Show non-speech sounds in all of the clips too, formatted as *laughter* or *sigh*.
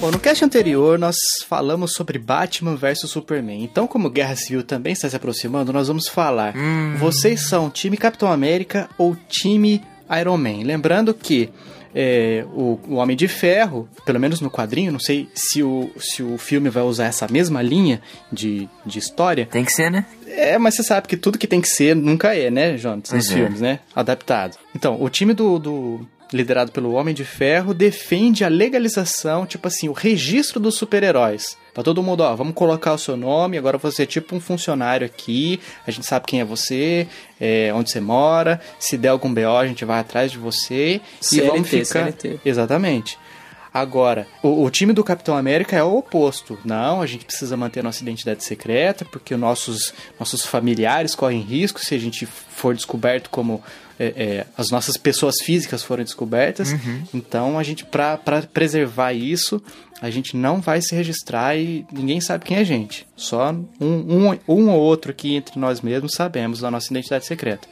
Bom, no cast anterior nós falamos sobre Batman vs Superman. Então, como Guerra Civil também está se aproximando, nós vamos falar. Vocês são time Capitão América ou time Iron Man? Lembrando que é, o, o Homem de Ferro, pelo menos no quadrinho, não sei se o, se o filme vai usar essa mesma linha de, de história. Tem que ser, né? É, mas você sabe que tudo que tem que ser nunca é, né, Jonas? Nos é. filmes, né? Adaptado. Então, o time do, do- liderado pelo Homem de Ferro defende a legalização, tipo assim, o registro dos super-heróis. Pra todo mundo, ó, vamos colocar o seu nome, agora você é tipo um funcionário aqui, a gente sabe quem é você, é, onde você mora, se der algum BO a gente vai atrás de você e CLT, vamos ficar... CLT. Exatamente. Agora, o, o time do Capitão América é o oposto. Não, a gente precisa manter nossa identidade secreta, porque nossos, nossos familiares correm risco se a gente for descoberto como é, é, as nossas pessoas físicas foram descobertas. Então, a gente, pra pra preservar isso, a gente não vai se registrar e ninguém sabe quem é a gente. Só um, um, um ou outro aqui entre nós mesmos sabemos da nossa identidade secreta.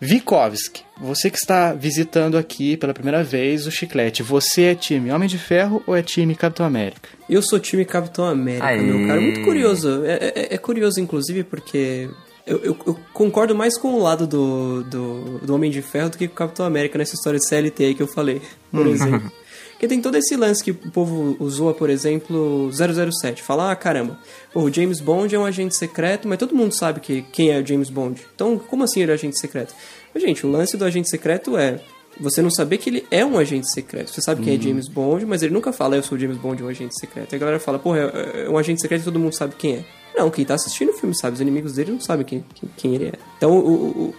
Vikovski, você que está visitando aqui pela primeira vez o Chiclete, você é time Homem de Ferro ou é time Capitão América? Eu sou time Capitão América, Aê. meu cara. Muito curioso. É, é- é curioso, inclusive, porque eu, eu- eu concordo mais com o lado do, do, do Homem de Ferro do que com o Capitão América nessa história de CLT aí que eu falei, por exemplo. *laughs* Porque tem todo esse lance que o povo usou, por exemplo, 007. Falar, ah, caramba, pô, o James Bond é um agente secreto, mas todo mundo sabe que, quem é o James Bond. Então, como assim ele é agente secreto? Mas, gente, o lance do agente secreto é você não saber que ele é um agente secreto. Você sabe quem é James Bond, mas ele nunca fala, eu sou o James Bond, um agente secreto. Aí a galera fala, porra, é é um agente secreto e todo mundo sabe quem é. Não, quem tá assistindo o filme sabe, os inimigos dele não sabem quem, quem, quem ele é. Então o, o,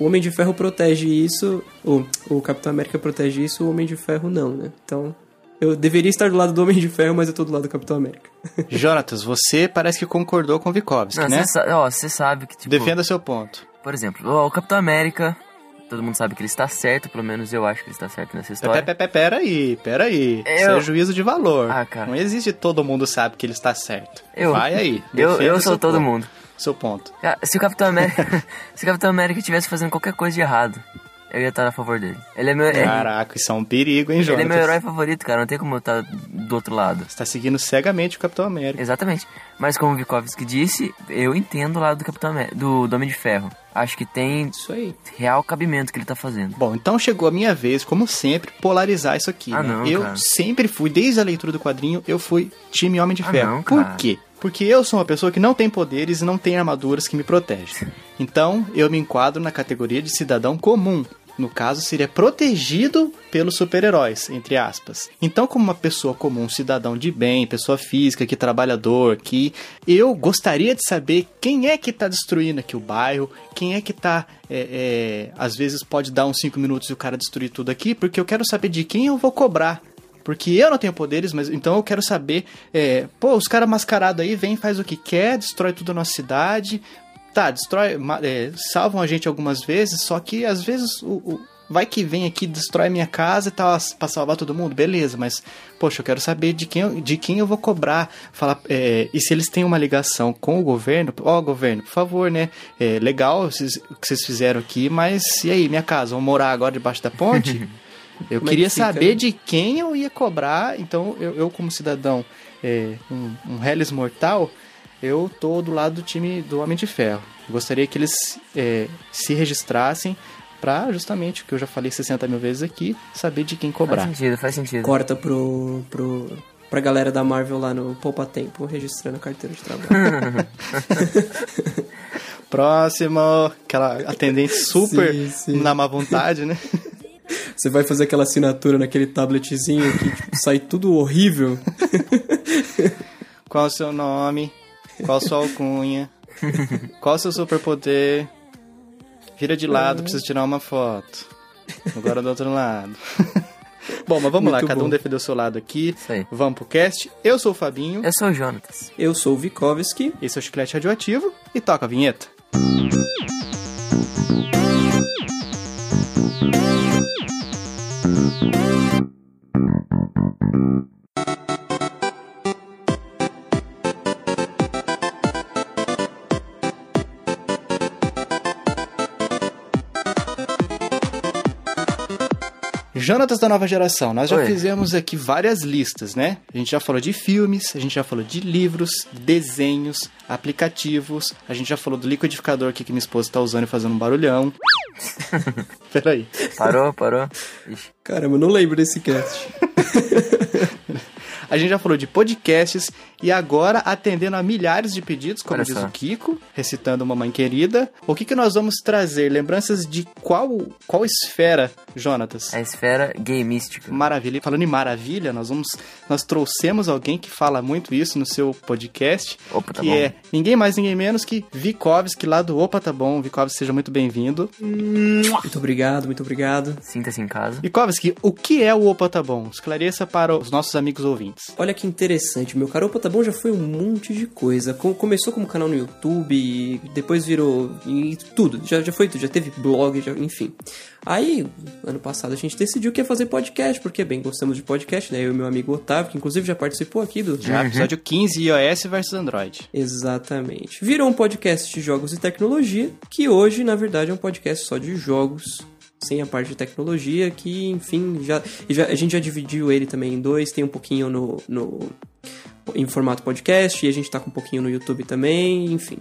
o- Homem de Ferro protege isso, o, o Capitão América protege isso, o Homem de Ferro não, né? Então eu deveria estar do lado do Homem de Ferro, mas eu tô do lado do Capitão América. *laughs* Jonatas, você parece que concordou com o Vikovski, Não, né? você sa- ó, você sabe que, tipo... Defenda seu ponto. Por exemplo, o Capitão América, todo mundo sabe que ele está certo, pelo menos eu acho que ele está certo nessa história. Pera, pera, pera aí, pera aí. Eu- Isso é juízo de valor. Ah, cara. Não existe todo mundo sabe que ele está certo. Eu- Vai aí. Eu, eu sou todo ponto. mundo. Seu ponto. Cara, Se o Capitão América, *laughs* se o Capitão América estivesse fazendo qualquer coisa de errado, eu ia estar a favor dele. Ele é meu, Caraca, isso é um perigo, hein, ele Jonatas? é meu herói favorito, cara. Não tem como eu estar do outro lado. Você tá seguindo cegamente o Capitão América. Exatamente. Mas como o Vikovski disse, eu entendo o lado do Capitão América, do, do Homem de Ferro. Acho que tem Isso aí. real cabimento que ele tá fazendo. Bom, então chegou a minha vez, como sempre, polarizar isso aqui. Ah, né? não, eu cara. sempre fui, desde a leitura do quadrinho, eu fui time Homem de Ah, Ferro. não, Por quê? Porque eu sou uma pessoa que não tem poderes e não tem armaduras que me protegem. *laughs* Então, eu me enquadro na categoria de cidadão comum. No caso, seria protegido pelos super-heróis, entre aspas. Então, como uma pessoa comum, cidadão de bem, pessoa física, que trabalhador, que eu gostaria de saber quem é que tá destruindo aqui o bairro, quem é que tá. é, é, às vezes pode dar uns 5 minutos e o cara destruir tudo aqui, porque eu quero saber de quem eu vou cobrar. Porque eu não tenho poderes, mas então eu quero saber. é, pô, os caras mascarados aí vem, faz o que quer, destrói tudo na nossa cidade. Tá, destrói. é, salvam a gente algumas vezes, só que às vezes o. o- Vai que vem aqui, destrói minha casa e tal, pra salvar todo mundo, beleza, mas, poxa, eu quero saber de quem eu, de quem eu vou cobrar. Falar, é, e se eles têm uma ligação com o governo, ó, governo, por favor, né? É legal o que vocês fizeram aqui, mas e aí, minha casa? Vão morar agora debaixo da ponte? *laughs* Eu Como é queria que fica, saber né? de quem eu ia cobrar, então eu, eu como cidadão, é, um, um Hellis mortal, eu tô do lado do time do Homem de Ferro. Gostaria que eles é, se registrassem pra justamente, o que eu já falei 60 mil vezes aqui, saber de quem Faz cobrar. sentido, faz sentido. Corta pro, pro, pra galera da Marvel lá no Poupa Tempo, registrando a carteira de trabalho. *laughs* Próximo, aquela atendente super Sim, sim. na má vontade, né? *laughs* Você vai fazer aquela assinatura naquele tabletzinho que tipo, sai tudo horrível. *laughs* Qual o seu nome? Qual a sua alcunha? Qual o seu superpoder? Vira de lado, preciso tirar uma foto. Agora do outro lado. *laughs* Bom, mas vamos lá, Muito cada um bom. defendeu o seu lado aqui. Vamos pro cast. Eu sou o Fabinho, Eu sou o Jonatas. Eu sou o Vikovski. esse é o Chiclete Radioativo e toca a vinheta. Jonatas da nova geração, nós já Oi. fizemos aqui várias listas, né? A gente já falou de filmes, a gente já falou de livros, desenhos, aplicativos, a gente já falou do liquidificador aqui que minha esposa tá usando e fazendo um barulhão. *laughs* Peraí. Parou, parou. Ixi. Caramba, eu não lembro desse cast. *laughs* A gente já falou de podcasts e agora, atendendo a milhares de pedidos, como Olha diz só. o Kiko, recitando Mamãe Querida, o que, que nós vamos trazer? Lembranças de qual, qual esfera, Jonatas? A esfera gameística. Maravilha. E falando em maravilha, nós vamos nós trouxemos alguém que fala muito isso no seu podcast, Opa, tá que bom. é ninguém mais ninguém menos que Vikovski lá do Opa Tá Bom. Vikovski, seja muito bem-vindo. Muito obrigado, muito obrigado. Sinta-se em casa. Vikovski, o que é o Opa Tá Bom? Esclareça para os nossos amigos ouvintes. Olha que interessante, meu caro. Opa, tá bom, já foi um monte de coisa. Com- começou como canal no YouTube, depois virou e tudo. Já, já foi tudo, já teve blog, já- enfim. Aí, ano passado, a gente decidiu que ia fazer podcast, porque, bem, gostamos de podcast, né? Eu e meu amigo Otávio, que inclusive já participou aqui do. Já, episódio 15, iOS versus Android. Exatamente. Virou um podcast de jogos e tecnologia, que hoje, na verdade, é um podcast só de jogos, sem a parte de tecnologia, que, enfim, já, já- a gente já dividiu ele também em dois, tem um pouquinho no, no em formato podcast, e a gente tá com um pouquinho no YouTube também, enfim.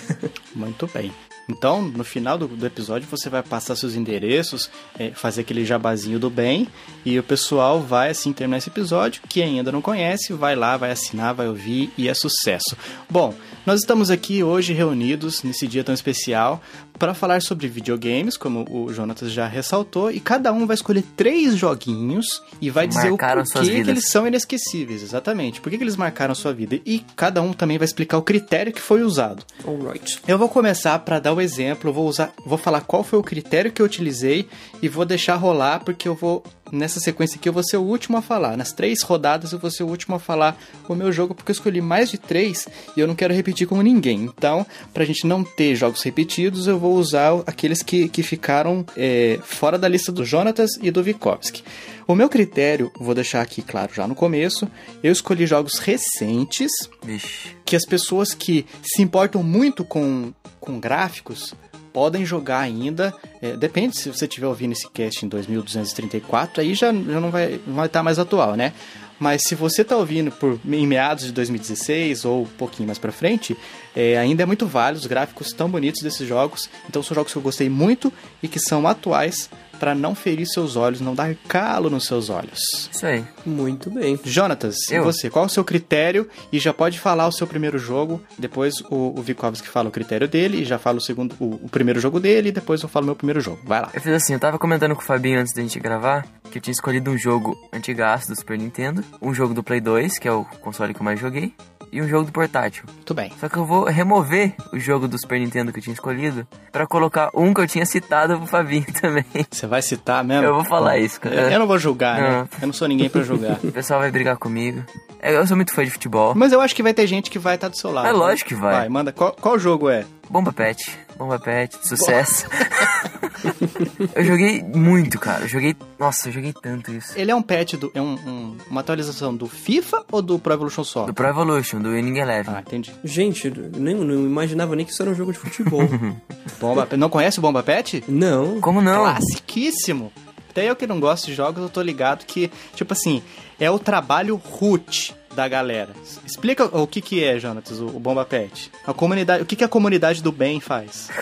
*laughs* Muito bem. Então, no final do, do episódio, você vai passar seus endereços, é, fazer aquele jabazinho do bem, e o pessoal vai, assim, terminar esse episódio. Quem ainda não conhece, vai lá, vai assinar, vai ouvir, e é sucesso. Bom, nós estamos aqui hoje reunidos, nesse dia tão especial, para falar sobre videogames, como o Jonatas já ressaltou, e cada um vai escolher três joguinhos e vai dizer o Marcaram porquê suas que eles são inesquecíveis, exatamente. Por que, que eles marcaram a sua vida? E cada um também vai explicar o critério que foi usado. Alright. Eu vou começar para dar o exemplo, eu vou usar, vou falar qual foi o critério que eu utilizei e vou deixar rolar porque eu vou nessa sequência aqui eu vou ser o último a falar. Nas três rodadas eu vou ser o último a falar o meu jogo porque eu escolhi mais de três e eu não quero repetir com ninguém. Então, pra gente não ter jogos repetidos, eu vou usar aqueles que, que ficaram é, fora da lista do Jonatas e do Vikovski. O meu critério, vou deixar aqui claro já no começo, eu escolhi jogos recentes Vixe. que as pessoas que se importam muito com, com gráficos podem jogar ainda. É, depende se você estiver ouvindo esse cast em 2234, aí já, já não vai não vai estar mais atual, né? Mas se você está ouvindo por em meados de 2016 ou um pouquinho mais para frente, é, ainda é muito válido os gráficos tão bonitos desses jogos. Então são jogos que eu gostei muito e que são atuais para não ferir seus olhos, não dar calo nos seus olhos. Isso aí. Muito bem. Jonatas, e Eu? você, qual é o seu critério? E já pode falar o seu primeiro jogo, depois o, o Vikovski fala o critério dele, e já fala o segundo, o, o primeiro jogo dele, e depois eu falo meu primeiro jogo. Vai lá. Eu fiz assim, eu tava comentando com o Fabinho antes da gente gravar que eu tinha escolhido um jogo antigaço do Super Nintendo, um jogo do Play 2, que é o console que eu mais joguei, e um jogo do portátil. Muito bem. Só que eu vou remover o jogo do Super Nintendo que eu tinha escolhido pra colocar um que eu tinha citado pro Fabinho *laughs* também. Você vai citar mesmo? Eu vou falar isso, cara. Eu, eu não vou julgar, né? Não. Eu não sou ninguém pra julgar. *laughs* O pessoal vai brigar comigo. É, Eu sou muito fã de futebol. Mas eu acho que vai ter gente que vai estar do seu lado. É lógico que vai. Vai, manda. Qual, qual jogo é? Bomba Pet. Bomba Pet, sucesso. *laughs* eu joguei muito, cara. Eu joguei. Nossa, eu joguei tanto isso. Ele é um patch do. É um, um- uma atualização do FIFA ou do Pro Evolution Soccer? Do Pro Evolution, do Winning Eleven. Ah, entendi. Gente, eu nem, não imaginava nem que isso era um jogo de futebol. *laughs* Bomba, não conhece o Bomba Pet? não. Como não? Classiquíssimo. Até eu que não gosto de jogos, eu tô ligado que, tipo assim, é o trabalho root da galera. Explica o que que é, Jonatas, o, Bomba Pet. A comunidade, o que que a comunidade do bem faz? *laughs*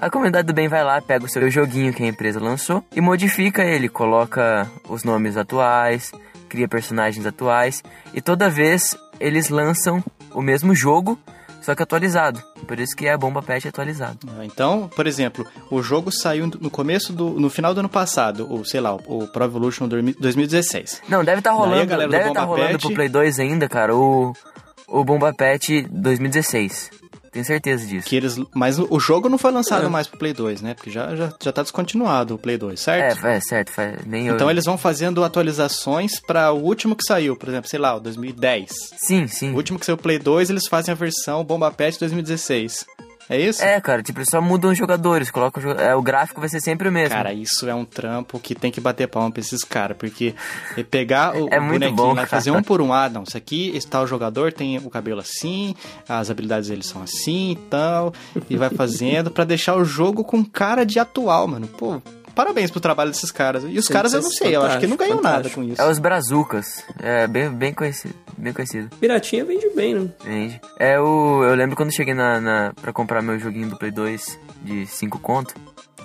A comunidade do bem vai lá, pega o seu joguinho que a empresa lançou e modifica ele, coloca os nomes atuais, cria personagens atuais e toda vez eles lançam o mesmo jogo, só que atualizado. Por isso que é a Bomba Pet atualizado. Então, por exemplo, o jogo saiu no começo do, no final do ano passado, ou sei lá, o, Pro Evolution 2016. Não, deve estar a rolando, deve estar Bomba rolando Pet- pro Play 2 ainda, cara, o o Bomba Pet 2016. Tenho certeza disso. Que eles, mas o jogo não foi lançado É. mais pro Play 2, né? Porque já, já, já tá descontinuado o Play 2, certo? É, é certo, nem Então eu. eles vão fazendo atualizações para o último que saiu, por exemplo, sei lá, o 2010. Sim, sim. O último que saiu o Play 2, eles fazem a versão Bomba Pet 2016. É isso? É, cara, tipo, eles só mudam os jogadores, colocam o é, o gráfico vai ser sempre o mesmo. Cara, isso é um trampo que tem que bater palma pra esses caras, porque pegar o, É o muito bonequinho bom, lá e fazer um por um. Ah, não, isso aqui, esse tal jogador tem o cabelo assim, as habilidades dele são assim e tal, e vai fazendo pra deixar o jogo com cara de atual, mano. Pô, parabéns pro trabalho desses caras. E os Sim, caras eu não sei, eu acho que não ganham nada com isso. É os Brazucas. É bem, bem conhecido. Bem conhecido. Piratinha vende bem, né? Entende? É o. Eu lembro quando cheguei na, na, pra comprar meu joguinho do Play 2 de 5 conto.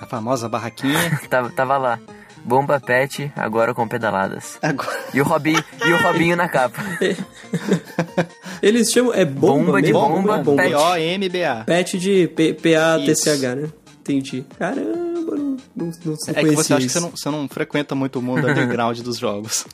A famosa barraquinha. *laughs* Tava, tava lá. Bomba Pet, agora com pedaladas. Agora, E o Robinho, e o Robinho na capa. *laughs* Eles chamam. É bomba, Bomba de bomba, bomba. pet. B-O-M-B-A. Pet de P- P-A-T-C-H, né? Entendi. Caramba, não, não, não É que você acha que você não, você não frequenta muito o mundo underground dos jogos.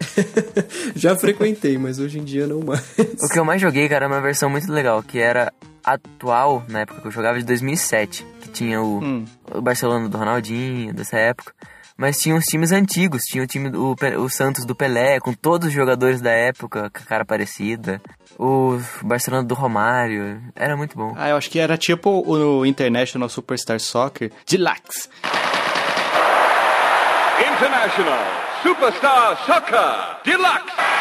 *laughs* Já frequentei, mas hoje em dia não mais. O que eu mais joguei, cara, era uma versão muito legal, que era atual, na época que eu jogava, de 2007. Que tinha o, Hum. o Barcelona do Ronaldinho, dessa época. Mas tinha os times antigos, tinha o time do o Santos do Pelé, com todos os jogadores da época, com a cara parecida. O Barcelona do Romário, era muito bom. Ah, eu acho que era tipo o International Superstar Soccer Deluxe. International Superstar Soccer Deluxe.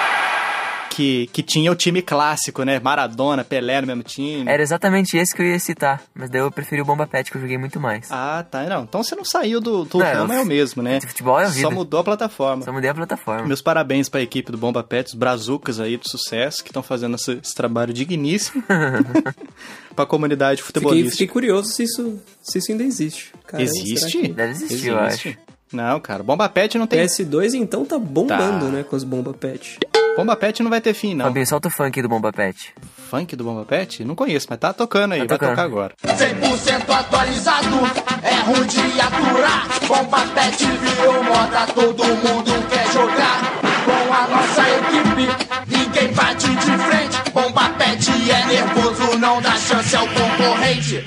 Que, que tinha o time clássico, né? Maradona, Pelé no mesmo time. Era exatamente esse que eu ia citar, mas daí eu preferi o Bomba Pet, que eu joguei muito mais. Ah, tá. Não, então você não saiu do, do Não, é o mesmo, né? futebol é a vida. Só mudou a plataforma. Só mudei a plataforma. Meus parabéns pra equipe do Bomba Pet, os brazucas aí do sucesso, que estão fazendo esse, esse trabalho digníssimo *laughs* pra comunidade Fiquei, futebolística. fiquei curioso se isso, se isso ainda existe. Será Existe? que- Deve existir, eu acho. Não, cara, Bomba Pet não tem. PS2 então tá bombando, Tá. né? Com as bomba pet. Bomba Pet não vai ter fim, não. Fabinho, solta o funk do Bomba Pet. Funk do Bomba Pet? Não conheço, mas tá tocando aí, Tá vai tocando. tocar agora. 100% atualizado, é ruim de aturar. Bomba pet virou moda, todo mundo quer jogar. Com a nossa equipe, ninguém bate de frente. Bomba pet é nervoso, não dá chance ao concorrente.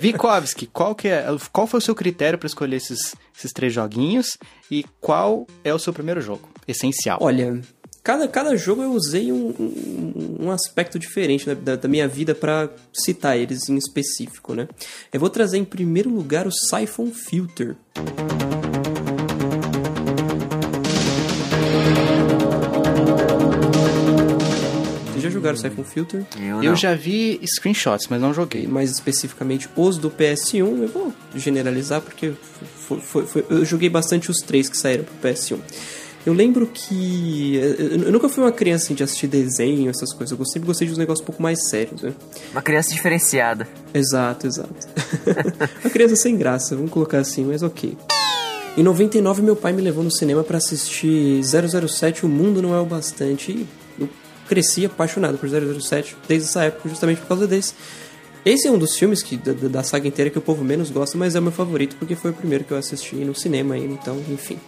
Vikovski, qual, que é, qual foi o seu critério pra escolher esses, esses três joguinhos e qual é o seu primeiro jogo? Essencial. Olha, cada, cada jogo eu usei um, um, um aspecto diferente né, da, da minha vida pra citar eles em específico, né? Eu vou trazer em primeiro lugar o Siphon Filter. Vocês jogaram Siphon Filter? Eu, Eu já vi screenshots, mas não joguei. mais especificamente os do PS1, eu vou generalizar porque foi- foi- foi- eu joguei bastante os três que saíram pro PS1. Eu lembro que. Eu nunca fui uma criança assim, de assistir desenho, essas coisas. Eu sempre gostei de uns negócios um pouco mais sérios, né? Uma criança diferenciada. Exato, exato. *laughs* uma criança sem graça, vamos colocar assim, mas ok. Em 99, meu pai me levou no cinema pra assistir 007 O Mundo Não É o Bastante. E cresci apaixonado por 007 desde essa época, justamente por causa desse. Esse é um dos filmes que, da, da saga inteira que o povo menos gosta, mas é o meu favorito porque foi o primeiro que eu assisti no cinema ainda, então, enfim.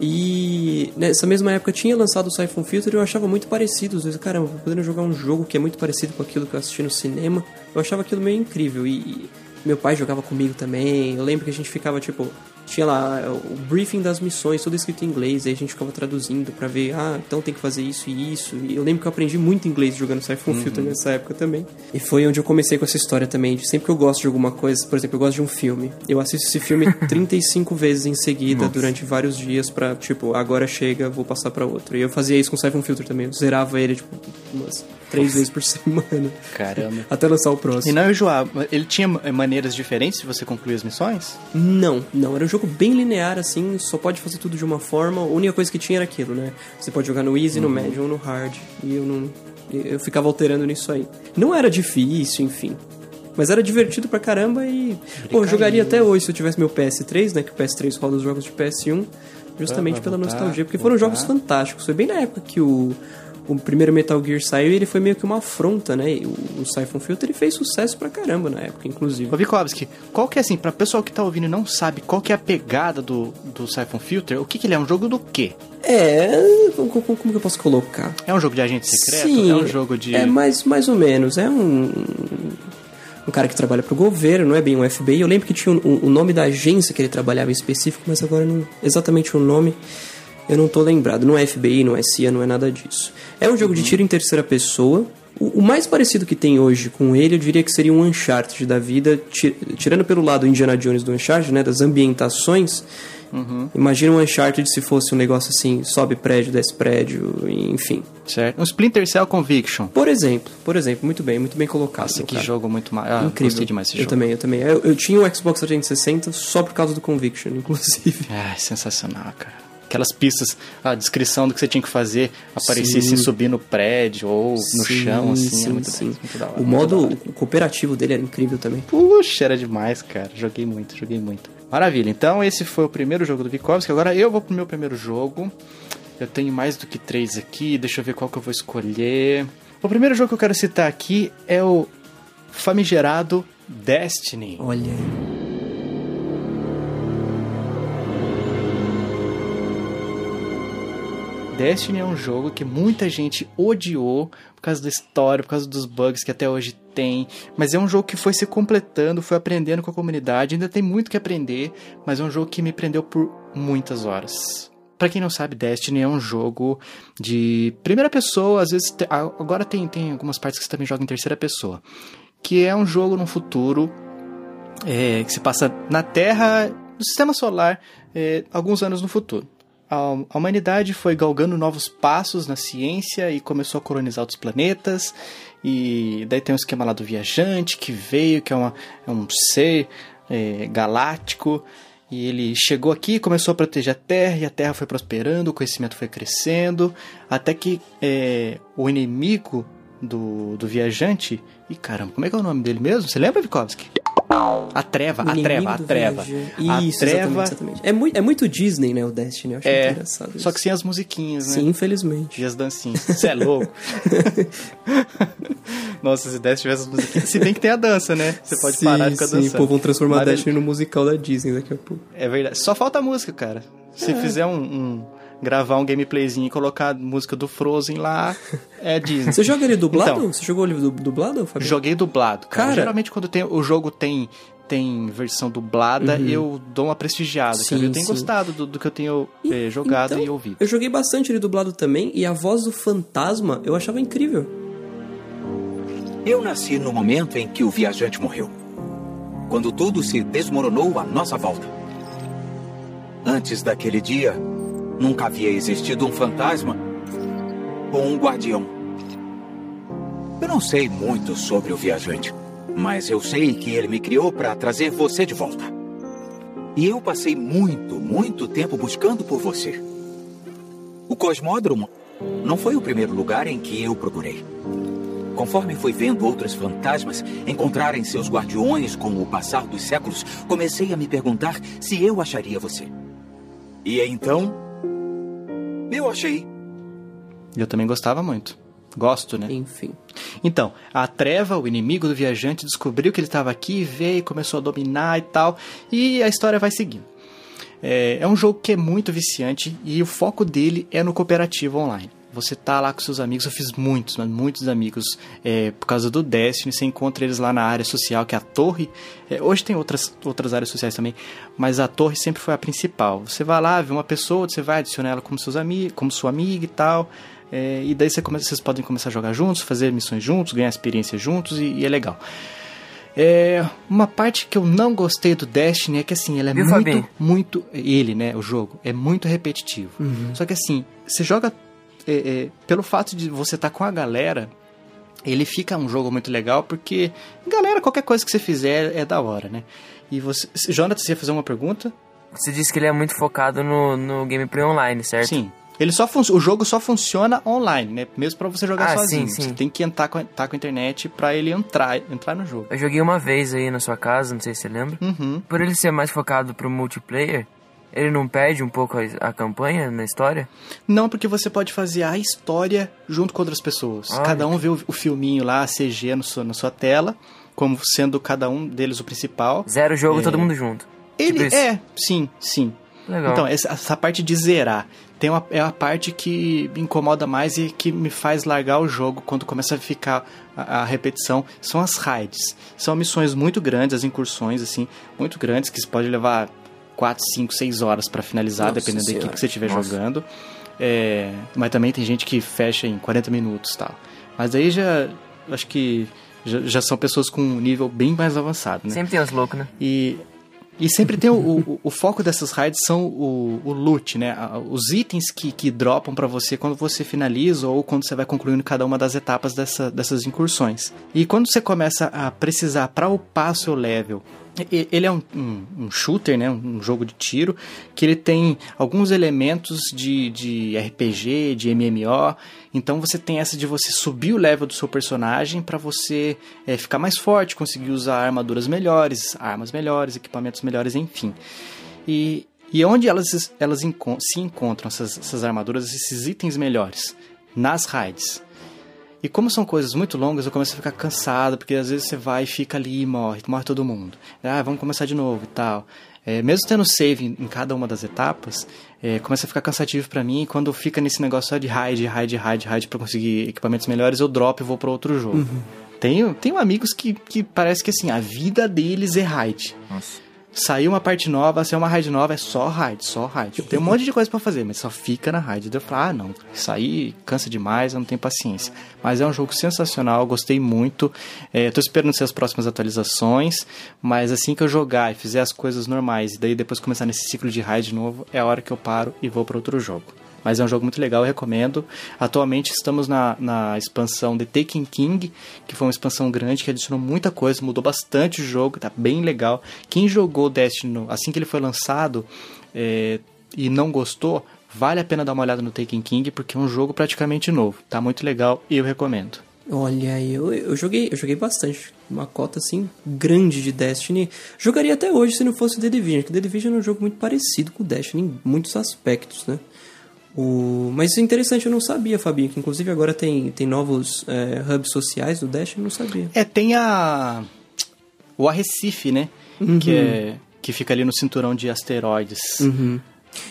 E nessa mesma época tinha lançado o Siphon Filter e eu achava muito parecido. Os dois, caramba, podendo jogar um jogo que é muito parecido com aquilo que eu assisti no cinema. Eu achava aquilo meio incrível. E, e meu pai jogava comigo também. Eu lembro que a gente ficava tipo. Tinha lá o briefing das missões, tudo escrito em inglês, aí a gente ficava traduzindo pra ver, ah, então tem que fazer isso e isso. E eu lembro que eu aprendi muito inglês jogando Siphon Filter nessa época também. E foi onde eu comecei com essa história também, de sempre que eu gosto de alguma coisa, por exemplo, eu gosto de um filme. Eu assisto esse filme *laughs* 35 vezes em seguida, durante vários dias, pra, tipo, agora chega, vou passar pra outro. E eu fazia isso com o Siphon Filter também, eu zerava ele, tipo, umas três vezes por semana. Caramba. *laughs* Até lançar o E próximo. não enjoava. Ele tinha maneiras diferentes de você concluir as missões? Não, não. Era um jogo bem linear, assim, só pode fazer tudo de uma forma. A única coisa que tinha era aquilo, né? Você pode jogar no easy, no médio ou no hard. E eu não. Eu ficava alterando nisso aí. Não era difícil, enfim. Mas era divertido pra caramba e. Pô, eu jogaria até hoje se eu tivesse meu PS3, né? Que o PS3 roda os jogos de PS1. Justamente Vai pela voltar, nostalgia. Porque foram voltar. jogos fantásticos. Foi bem na época que o. O primeiro Metal Gear saiu e ele foi meio que uma afronta, né? E O, o Siphon Filter ele fez sucesso pra caramba na época, inclusive. Ô Vikovski, qual que é assim, pra pessoal que tá ouvindo e não sabe qual que é a pegada do, do Siphon Filter, o que que ele é? Um jogo do quê? É. Como, como- como que eu posso colocar? É um jogo de agente secreto? Sim, é um jogo de... É mais, mais ou menos. É um. Um cara que trabalha pro governo, não é bem um FBI. Eu lembro que tinha o um, o nome da agência que ele trabalhava em específico, mas agora não. Exatamente o nome. Eu não tô lembrado. Não é FBI, não é CIA, não é nada disso. É um jogo de tiro em terceira pessoa. O, o mais parecido que tem hoje com ele, eu diria que seria um Uncharted da vida, ti- tirando pelo lado Indiana Jones do Uncharted, né, das ambientações. Imagina um Uncharted se fosse um negócio assim, sobe prédio, desce prédio, enfim. Certo? Um Splinter Cell Conviction. Por exemplo, por exemplo, muito bem, muito bem colocado. Nossa, que cara. jogo muito mais. Ah, Incrível. gostei demais desse eu jogo. também, eu também. Eu, eu tinha o Xbox 360 só por causa do Conviction, *laughs* inclusive. Ah, sensacional, cara. Aquelas pistas, a descrição do que você tinha que fazer aparecia Sim. assim, subir no prédio ou no Sim, chão, assim, sim, é muito, sim. muito da hora. O modo cooperativo dele era incrível também. Puxa, era demais, cara. Joguei muito, joguei muito. Maravilha. Então, esse foi o primeiro jogo do Vikovski. Agora eu vou pro meu primeiro jogo. Eu tenho mais do que três aqui. Deixa eu ver qual que eu vou escolher. O primeiro jogo que eu quero citar aqui é o famigerado Destiny. Olha aí. Destiny é um jogo que muita gente odiou por causa da história, por causa dos bugs que até hoje tem, mas é um jogo que foi se completando, foi aprendendo com a comunidade, ainda tem muito que aprender, mas é um jogo que me prendeu por muitas horas. Pra quem não sabe, Destiny é um jogo de primeira pessoa, às vezes agora tem, tem algumas partes que você também joga em terceira pessoa, que é um jogo no futuro é, que se passa na Terra, no Sistema Solar, é, alguns anos no futuro. A, humanidade foi galgando novos passos na ciência e começou a colonizar outros planetas. E daí tem um esquema lá do viajante que veio, que é, uma, é um ser é, galáctico. E ele chegou aqui e começou a proteger a Terra, e a Terra foi prosperando, o conhecimento foi crescendo, até que é, o inimigo do, do viajante. E caramba, como é que é o nome dele mesmo? Você lembra, Vikovski? A treva, a treva, a treva. viajante. A Isso, treva exatamente, exatamente. É muito, é muito Disney, né, o Destiny. Eu acho é, engraçado só isso. que sem as musiquinhas, né? Sim, infelizmente. E as dancinhas. Você é louco. *laughs* Nossa, se Destiny tivesse as musiquinhas. Se bem que tem a dança, né? Você pode sim, parar e ficar sim, dançando. pô, vão transformar Mas- Destiny no musical da Disney daqui a pouco. É verdade. Só falta a música, cara. Se fizer um, um- gravar um gameplayzinho e colocar a música do Frozen lá, é *laughs* Disney. Você joga ele dublado? Então. Você jogou ele du- dublado, Fabio? Joguei dublado, cara. Cara. Geralmente quando tem, o jogo tem tem versão dublada, eu dou uma prestigiada. Uhum. Sim, Eu tenho sim. gostado do, do que eu tenho eh, jogado Então, e ouvido. Eu joguei bastante ele dublado também, e a voz do fantasma eu achava incrível. Eu nasci no momento em que o viajante morreu. Quando tudo se desmoronou à nossa volta. Antes daquele dia, nunca havia existido um fantasma ou um guardião. Eu não sei muito sobre o viajante, mas eu sei que ele me criou para trazer você de volta. E eu passei muito, muito tempo buscando por você. O cosmódromo não foi o primeiro lugar em que eu procurei. Conforme fui vendo outros fantasmas encontrarem seus guardiões com o passar dos séculos, comecei a me perguntar se eu acharia você. E então. Eu achei. Eu também gostava muito. Gosto, né? Enfim. Então, a treva, o inimigo do viajante, descobriu que ele estava aqui, veio, começou a dominar e tal, e a história vai seguindo. É, é um jogo que é muito viciante e o foco dele é no cooperativo online. Você tá lá com seus amigos, eu fiz muitos, mas muitos amigos é, por causa do Destiny, você encontra eles lá na área social, que é a torre. É, hoje tem outras, outras áreas sociais também, mas a torre sempre foi a principal. Você vai lá, vê uma pessoa, você vai adicionar ela como, seus amigos, como sua amiga e tal. É, e daí você começa, vocês podem começar a jogar juntos, fazer missões juntos, ganhar experiência juntos e, e é legal. É, uma parte que eu não gostei do Destiny é que assim, ele é Viu, muito, Fabinho? muito. Ele, né? O jogo é muito repetitivo. Só que assim, você joga. É, é, pelo fato de você estar com a galera, ele fica um jogo muito legal porque, galera, qualquer coisa que você fizer é da hora, né? E você. Jonathan, você ia fazer uma pergunta? Você disse que ele é muito focado no, no gameplay online, certo? Sim. Ele só o jogo só funciona online, né? Mesmo pra você jogar Ah, sozinho. sim, sim. Você tem que entrar com, tá com a internet pra ele entrar, entrar no jogo. Eu joguei uma vez aí na sua casa, não sei se você lembra. Uhum. Por ele ser mais focado pro multiplayer, ele não perde um pouco a, a campanha na história? Não, porque você pode fazer a história junto com outras pessoas. Cada um vê o, o filminho lá, a CG no seu- na sua tela, como sendo cada um deles o principal. Zero jogo, É. todo mundo junto. Ele Tipo é, sim, sim. Legal. Então, essa, essa parte de zerar tem uma, é a parte que me incomoda mais e que me faz largar o jogo quando começa a ficar a, a repetição. São as raids. São missões muito grandes, as incursões, assim, muito grandes, que pode levar 4, 5, 6 horas pra finalizar, Nossa dependendo da equipe Senhora. que você estiver Nossa. jogando. É, mas também tem gente que fecha em 40 minutos e tal. Mas aí já, acho que já, já são pessoas com um nível bem mais avançado, né? Sempre tem os loucos, né? E E sempre tem o, o, o foco dessas raids são o, o loot, né? Os itens que, que dropam pra você quando você finaliza ou quando você vai concluindo cada uma das etapas dessa, dessas incursões. E quando você começa a precisar pra upar seu level Ele é um, um- um shooter, né? Um jogo de tiro que ele tem alguns elementos de, de RPG, de MMO. Então você tem essa de você subir o level do seu personagem para você é, ficar mais forte, conseguir usar armaduras melhores, armas melhores, equipamentos melhores, enfim. E, e onde elas, elas se encontram, essas, essas armaduras, esses itens melhores? Nas raids. E como são coisas muito longas, eu começo a ficar cansado, porque às vezes você vai e fica ali e morre, morre todo mundo. Ah, vamos começar de novo e tal. É, mesmo tendo save em, em cada uma das etapas, é, começa a ficar cansativo pra mim. E quando fica nesse negócio só de raid, raid, raid, raid pra conseguir equipamentos melhores, eu dropo e vou pra outro jogo. Tenho, tenho amigos que, que parece que assim, a vida deles é raid. Nossa. Saiu uma parte nova, saiu uma raid nova, é só raid, só raid. Tem um monte de coisa pra fazer, mas só fica na raid. Daí Eu falo, ah, não, isso aí cansa demais, eu não tenho paciência. Mas é um jogo sensacional, gostei muito. É, tô esperando ser as próximas atualizações, mas assim que eu jogar e fizer as coisas normais, e daí depois começar nesse ciclo de raid de novo, é a hora que eu paro e vou para outro jogo. Mas é um jogo muito legal, eu recomendo. Atualmente estamos na, na expansão The Taken King, que foi uma expansão grande que adicionou muita coisa, mudou bastante o jogo, tá bem legal. Quem jogou Destiny assim que ele foi lançado é, e não gostou, vale a pena dar uma olhada no Taken King, porque é um jogo praticamente novo. Tá muito legal e eu recomendo. Olha, eu, eu joguei, eu joguei bastante. Uma cota assim grande de Destiny. Jogaria até hoje se não fosse The Division, que The Division é um jogo muito parecido com o Destiny em muitos aspectos, né? O... Mas isso é interessante, eu não sabia, Fabinho, que inclusive agora tem, tem novos é, hubs sociais do Destiny, eu não sabia. É, tem a. O Arrecife, né? Que, é, que fica ali no cinturão de asteroides.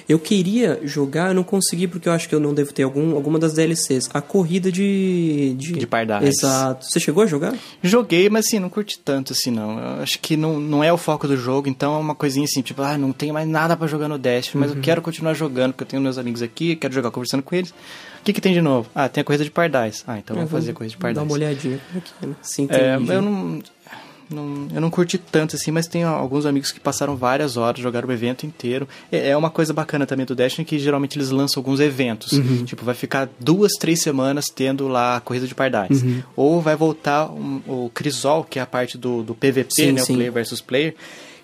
Eu queria jogar, eu não consegui porque eu acho que eu não devo ter algum, alguma das DLCs. A corrida de. De, De pardais. Exato. Você chegou a jogar? Joguei, mas assim, não curti tanto assim, não. Eu acho que não, não é o foco do jogo, então é uma coisinha assim, tipo, ah, não tenho mais nada pra jogar no Destiny, mas eu quero continuar jogando, porque eu tenho meus amigos aqui, quero jogar conversando com eles. O que, que tem de novo? Ah, tem a corrida de pardais. Ah, então Eu vamos vou fazer a corrida de Dar pardais. uma olhadinha é é, né? Sim, É, eu não, não- Eu não curti tanto assim, mas tenho alguns amigos que passaram várias horas, jogaram o evento inteiro. É é uma coisa bacana também do Destiny que geralmente eles lançam alguns eventos. Tipo, vai ficar duas, três semanas tendo lá a corrida de pardais. Ou vai voltar um- o Crisol, que é a parte do, do PVP, Sim, né? sim. O player versus player.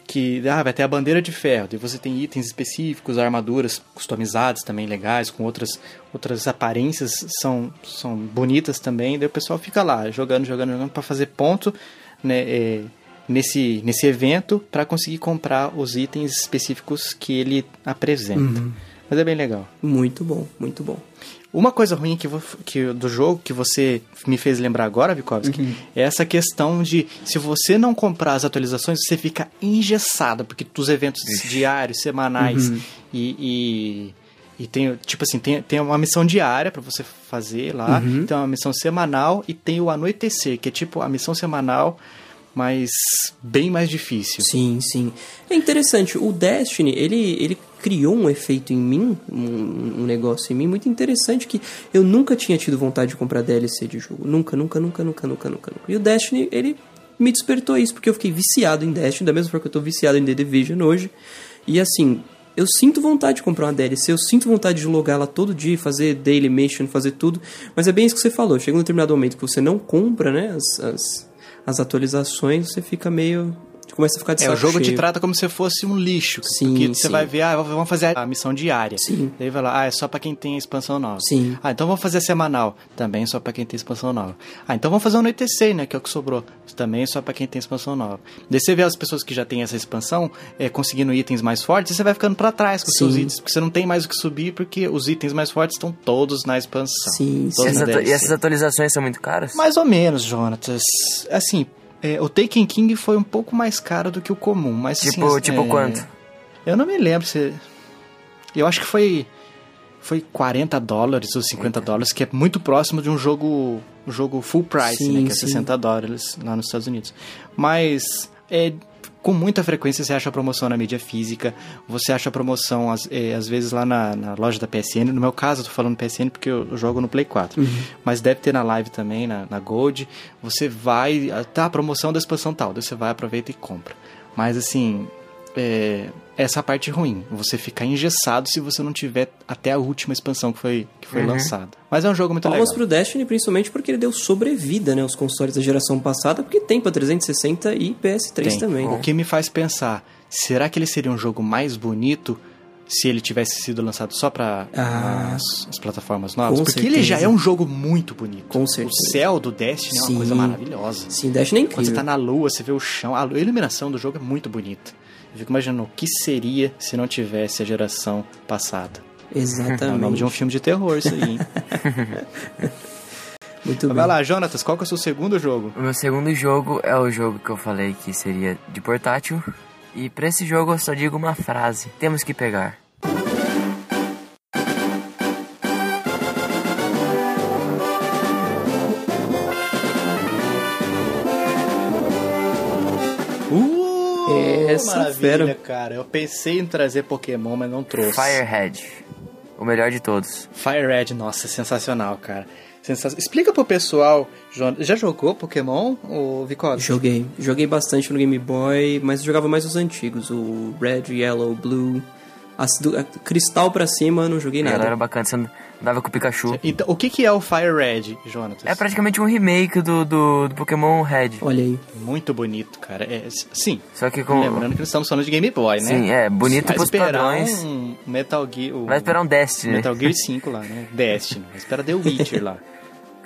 Que ah, vai ter a bandeira de ferro, e você tem itens específicos, armaduras customizadas também legais, com outras, outras aparências são, são bonitas também. Daí o pessoal fica lá jogando, jogando, jogando para fazer ponto né, é, nesse, nesse evento para conseguir comprar os itens específicos que ele apresenta. Mas é bem legal. Muito bom, muito bom. Uma coisa ruim que, que do jogo que você me fez lembrar agora, Vikovski, é essa questão de se você não comprar as atualizações, você fica engessado, porque dos eventos diários, semanais e, e, e tem, tipo assim, tem, tem uma missão diária pra você fazer lá, tem uma missão semanal e tem o anoitecer, que é tipo a missão semanal, mas bem mais difícil. Sim, sim. É interessante, o Destiny, ele, ele criou um efeito em mim, um, um negócio em mim muito interessante que eu nunca tinha tido vontade de comprar DLC de jogo. Nunca, nunca, nunca, nunca, nunca, nunca. nunca. E o Destiny, ele me despertou isso, porque eu fiquei viciado em Destiny, da mesma forma que eu tô viciado em The Division hoje. E assim, eu sinto vontade de comprar uma DLC, eu sinto vontade de logar ela todo dia, fazer daily mission, fazer tudo. Mas é bem isso que você falou, chega um determinado momento que você não compra, né, as, as, as atualizações, você fica meio... começa a ficar de É, o jogo te cheio. trata como se fosse um lixo. Sim, porque você sim. vai ver, ah, vamos fazer a missão diária. Sim. Daí vai lá, ah, é só pra quem tem a expansão nova. Sim. Ah, então vamos fazer a semanal. Também só pra quem tem expansão nova. Ah, então vamos fazer o anoitecer, né? Que é o que sobrou. Também só pra quem tem expansão nova. Daí você vê as pessoas que já têm essa expansão é, conseguindo itens mais fortes e você vai ficando pra trás com os seus Sim. itens. Porque você não tem mais o que subir porque os itens mais fortes estão todos na expansão. Sim, DLC. e essas atualizações são muito caras? Mais ou menos, Jonatas. Assim, é, o Taken King foi um pouco mais caro do que o comum, mas Tipo- assim, tipo é, quanto? Eu não me lembro se eu acho que foi foi 40 dólares ou 50 dólares, que é muito próximo de um jogo um jogo full price, Sim, né, que é sim. 60 dólares lá nos Estados Unidos. Mas é com muita frequência você acha promoção na mídia física, você acha promoção às, é, às vezes lá na, na loja da PSN. No meu caso, eu tô falando PSN porque eu, jogo no Play 4. Uhum. Mas deve ter na live também, na, na Gold. Você vai. Tá, promoção da expansão tal. Você vai, aproveita e compra. Mas assim. É, essa parte ruim. Você ficar engessado se você não tiver até a última expansão que foi, que foi lançada. Mas é um jogo muito Palmas legal. pro Destiny, principalmente porque ele deu sobrevida, né, aos consoles da geração passada, porque tem pra 360 e PS3 Tem. também. O né? que me faz pensar, será que ele seria um jogo mais bonito se ele tivesse sido lançado só para Ah. as, as plataformas novas? Porque ele certeza. já é um jogo muito bonito. Com O certeza. céu do Destiny é Sim. uma coisa maravilhosa. Sim, Destiny é Quando incrível. você tá na lua, você vê o chão, a iluminação do jogo é muito bonita. Eu fico imaginando o que seria se não tivesse a geração passada. É Exatamente. o nome de um filme de terror isso aí, hein? *laughs* Muito Mas bem. vai lá, Jonatas, qual que é o seu segundo jogo? O meu segundo jogo é o jogo que eu falei que seria de portátil. E pra esse jogo eu só digo uma frase: temos que pegar. Essa maravilha, fera. cara. Eu pensei em trazer Pokémon, mas não trouxe. Firehead. O melhor de todos. Fire Red, nossa, sensacional, cara. Sensa- Explica pro pessoal, Jon- já jogou Pokémon, ou Vicode? Joguei. Joguei bastante no Game Boy, mas eu jogava mais os antigos. O Red, Yellow, Blue. As do, a- cristal pra cima, não joguei nada. era bacana, você andava com o Pikachu. Então, o que, que é o Fire Red, Jonatas? É praticamente um remake do, do, do Pokémon Red. Olha aí. Muito bonito, cara. É, sim, Só que com. lembrando que nós estamos falando de Game Boy, né? Sim, é, bonito Vai pros esperar padrões. um Metal Gear... o- Vai esperar um Destiny. Metal Gear 5 lá, né? *laughs* Destiny. Vai esperar The Witcher lá.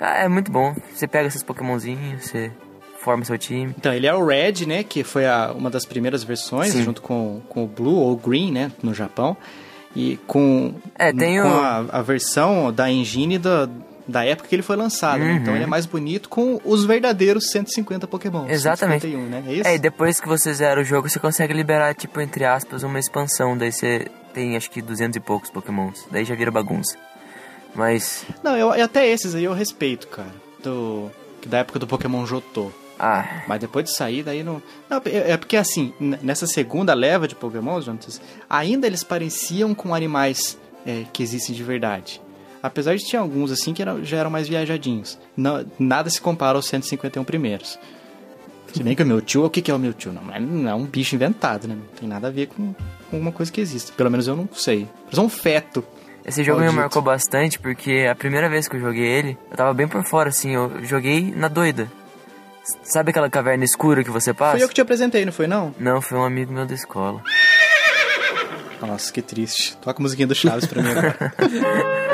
Ah, é muito bom. Você pega esses Pokémonzinhos, você forma seu time. Então, ele é o Red, né? Que foi a- uma das primeiras versões, Sim. junto com, com o Blue ou Green, né? No Japão. E com, É, tem com o- a, a versão da engine da, da época que ele foi lançado. né? Uhum. Então ele é mais bonito com os verdadeiros 150 Pokémon. Exatamente. 151, né? É isso? É, e depois que você zera o jogo, você consegue liberar, tipo, entre aspas, uma expansão. Daí você tem, acho que, 200 e poucos Pokémons. Daí já vira bagunça. Mas, Não, eu, até esses aí eu respeito, cara. Do, da época do Pokémon Jotô. Ah, Mas depois de sair, daí não. Não, é é porque assim, nessa segunda leva de Pokémon, Jonas, ainda eles pareciam com animais é, que existem de verdade. Apesar de ter alguns assim que eram- já eram mais viajadinhos. Não, nada se compara aos 151 primeiros. Se bem que o Mewtwo, o que, que é o Mewtwo? Não, é- não é um bicho inventado, né? Não tem nada a ver com, com uma coisa que existe. Pelo menos eu não sei. É um feto. esse jogo me Maldito. marcou bastante porque a primeira vez que eu joguei ele, eu tava bem por fora, assim. Eu joguei na doida. Sabe aquela caverna escura que você passa? Foi eu que te apresentei, não foi não? Não, foi um amigo meu da escola. Nossa, que triste. Toca a musiquinha do Chaves pra mim agora. *laughs*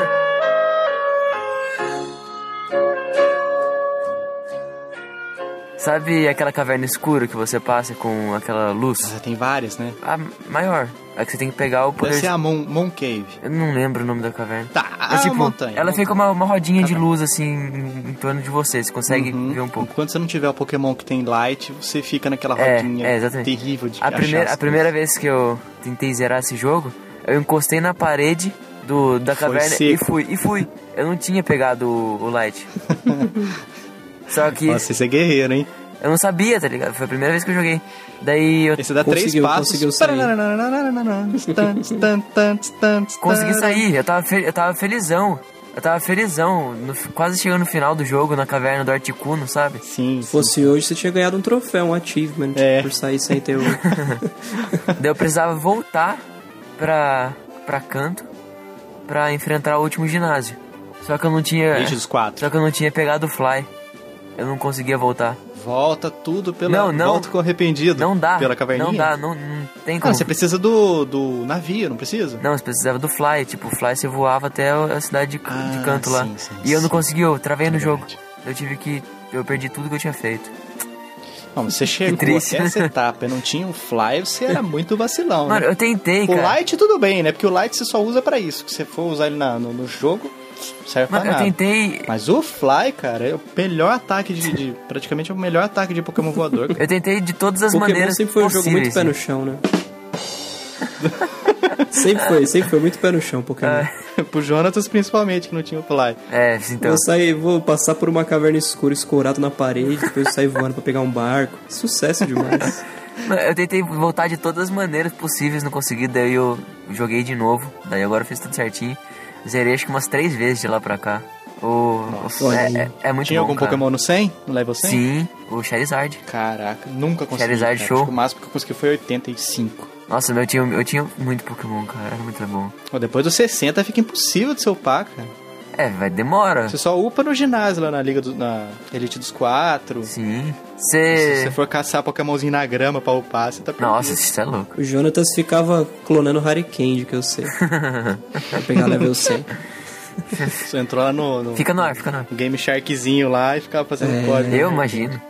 Sabe aquela caverna escura que você passa com aquela luz? Ah, tem várias, né? A maior. A que você tem que pegar o Deve poder. ser a Mon Cave. Eu não lembro o nome da caverna. Tá, Mas, tipo, a montanha. ela montanha. fica uma, uma rodinha de luz assim em, em torno de você. Você consegue Uhum. ver um pouco. Enquanto você não tiver o Pokémon que tem light, você fica naquela É, rodinha é, exatamente. terrível de A primeira, a primeira vez que eu tentei zerar esse jogo, eu encostei na parede do, da Foi caverna e fui. E fui. Eu não tinha pegado o, o light. *laughs* Só que. Nossa, esse é guerreiro, hein? Eu não sabia, tá ligado? Foi a primeira vez que eu joguei. Daí eu Esse dá três passos. conseguiu sair. consegui sair. Eu tava, fe- eu tava felizão. Eu tava felizão. no- quase chegando no final do jogo, na caverna do Articuno, sabe? Sim, Se sim. fosse hoje, você tinha ganhado um troféu, um achievement, É. por sair sem ter o... *laughs* Daí eu precisava voltar pra, pra canto pra enfrentar o último ginásio. Só que eu não tinha. Age dos quatro. Só que eu não tinha pegado o fly. Eu não conseguia voltar. Volta tudo pela. Não, não. Volta com arrependido. Não dá. Pela caverninha. Não dá, não, não tem como. você precisa do, do navio, não precisa? Não, você precisava do fly. Tipo, o fly você voava até a cidade de, Ah, de canto lá. sim, sim, e eu não consegui, eu travei no É jogo. verdade. Eu tive que. Eu perdi tudo que eu tinha feito. Não, você *laughs* chegou triste. até essa *laughs* etapa e não tinha o Fly, você era muito vacilão, Mano, né? eu tentei, O cara. Light tudo bem, né? Porque o Light você só usa pra isso. Se você for usar ele na- no, no jogo, serve Mano, pra eu nada. tentei. Mas o Fly, cara, é o melhor ataque de, de- Praticamente é o melhor ataque de Pokémon voador. *laughs* Eu tentei de todas as Pokémon maneiras sempre foi um jogo muito pé no chão, né? sempre foi, sempre foi muito pé no chão, Pokémon. *laughs* Pro Jonatas, principalmente, que não tinha o Fly. É, então. Vou sair, vou passar por uma caverna escura, escorado na parede, depois sair voando pra pegar um barco. Sucesso demais. *laughs* Eu tentei voltar de todas as maneiras possíveis, não consegui, daí eu joguei de novo, daí agora eu fiz tudo certinho. Zerei acho que umas três vezes de lá pra cá. O, o- é, é, é muito tinha bom, algum cara. Pokémon no 100? No level 100? Sim, o Charizard. Caraca, nunca consegui. Charizard cara. show. Acho que o máximo que eu consegui foi 85. Nossa, eu tinha, eu tinha muito Pokémon, cara. Era muito bom. Ó, Depois dos 60 fica impossível de ser upar, cara. É, vai, demora. Você só upa no ginásio lá na Liga do, na Elite dos Quatro. Sim. Se Você. você for caçar Pokémonzinho na grama pra upar, você tá perdido. Nossa, isso é louco. O Jonatas ficava clonando Harry Candy, que eu sei. pra pegar level 100. Você entrou lá no, no Fica no ar, fica no ar. Game Sharkzinho lá e ficava fazendo É. código. Eu imagino.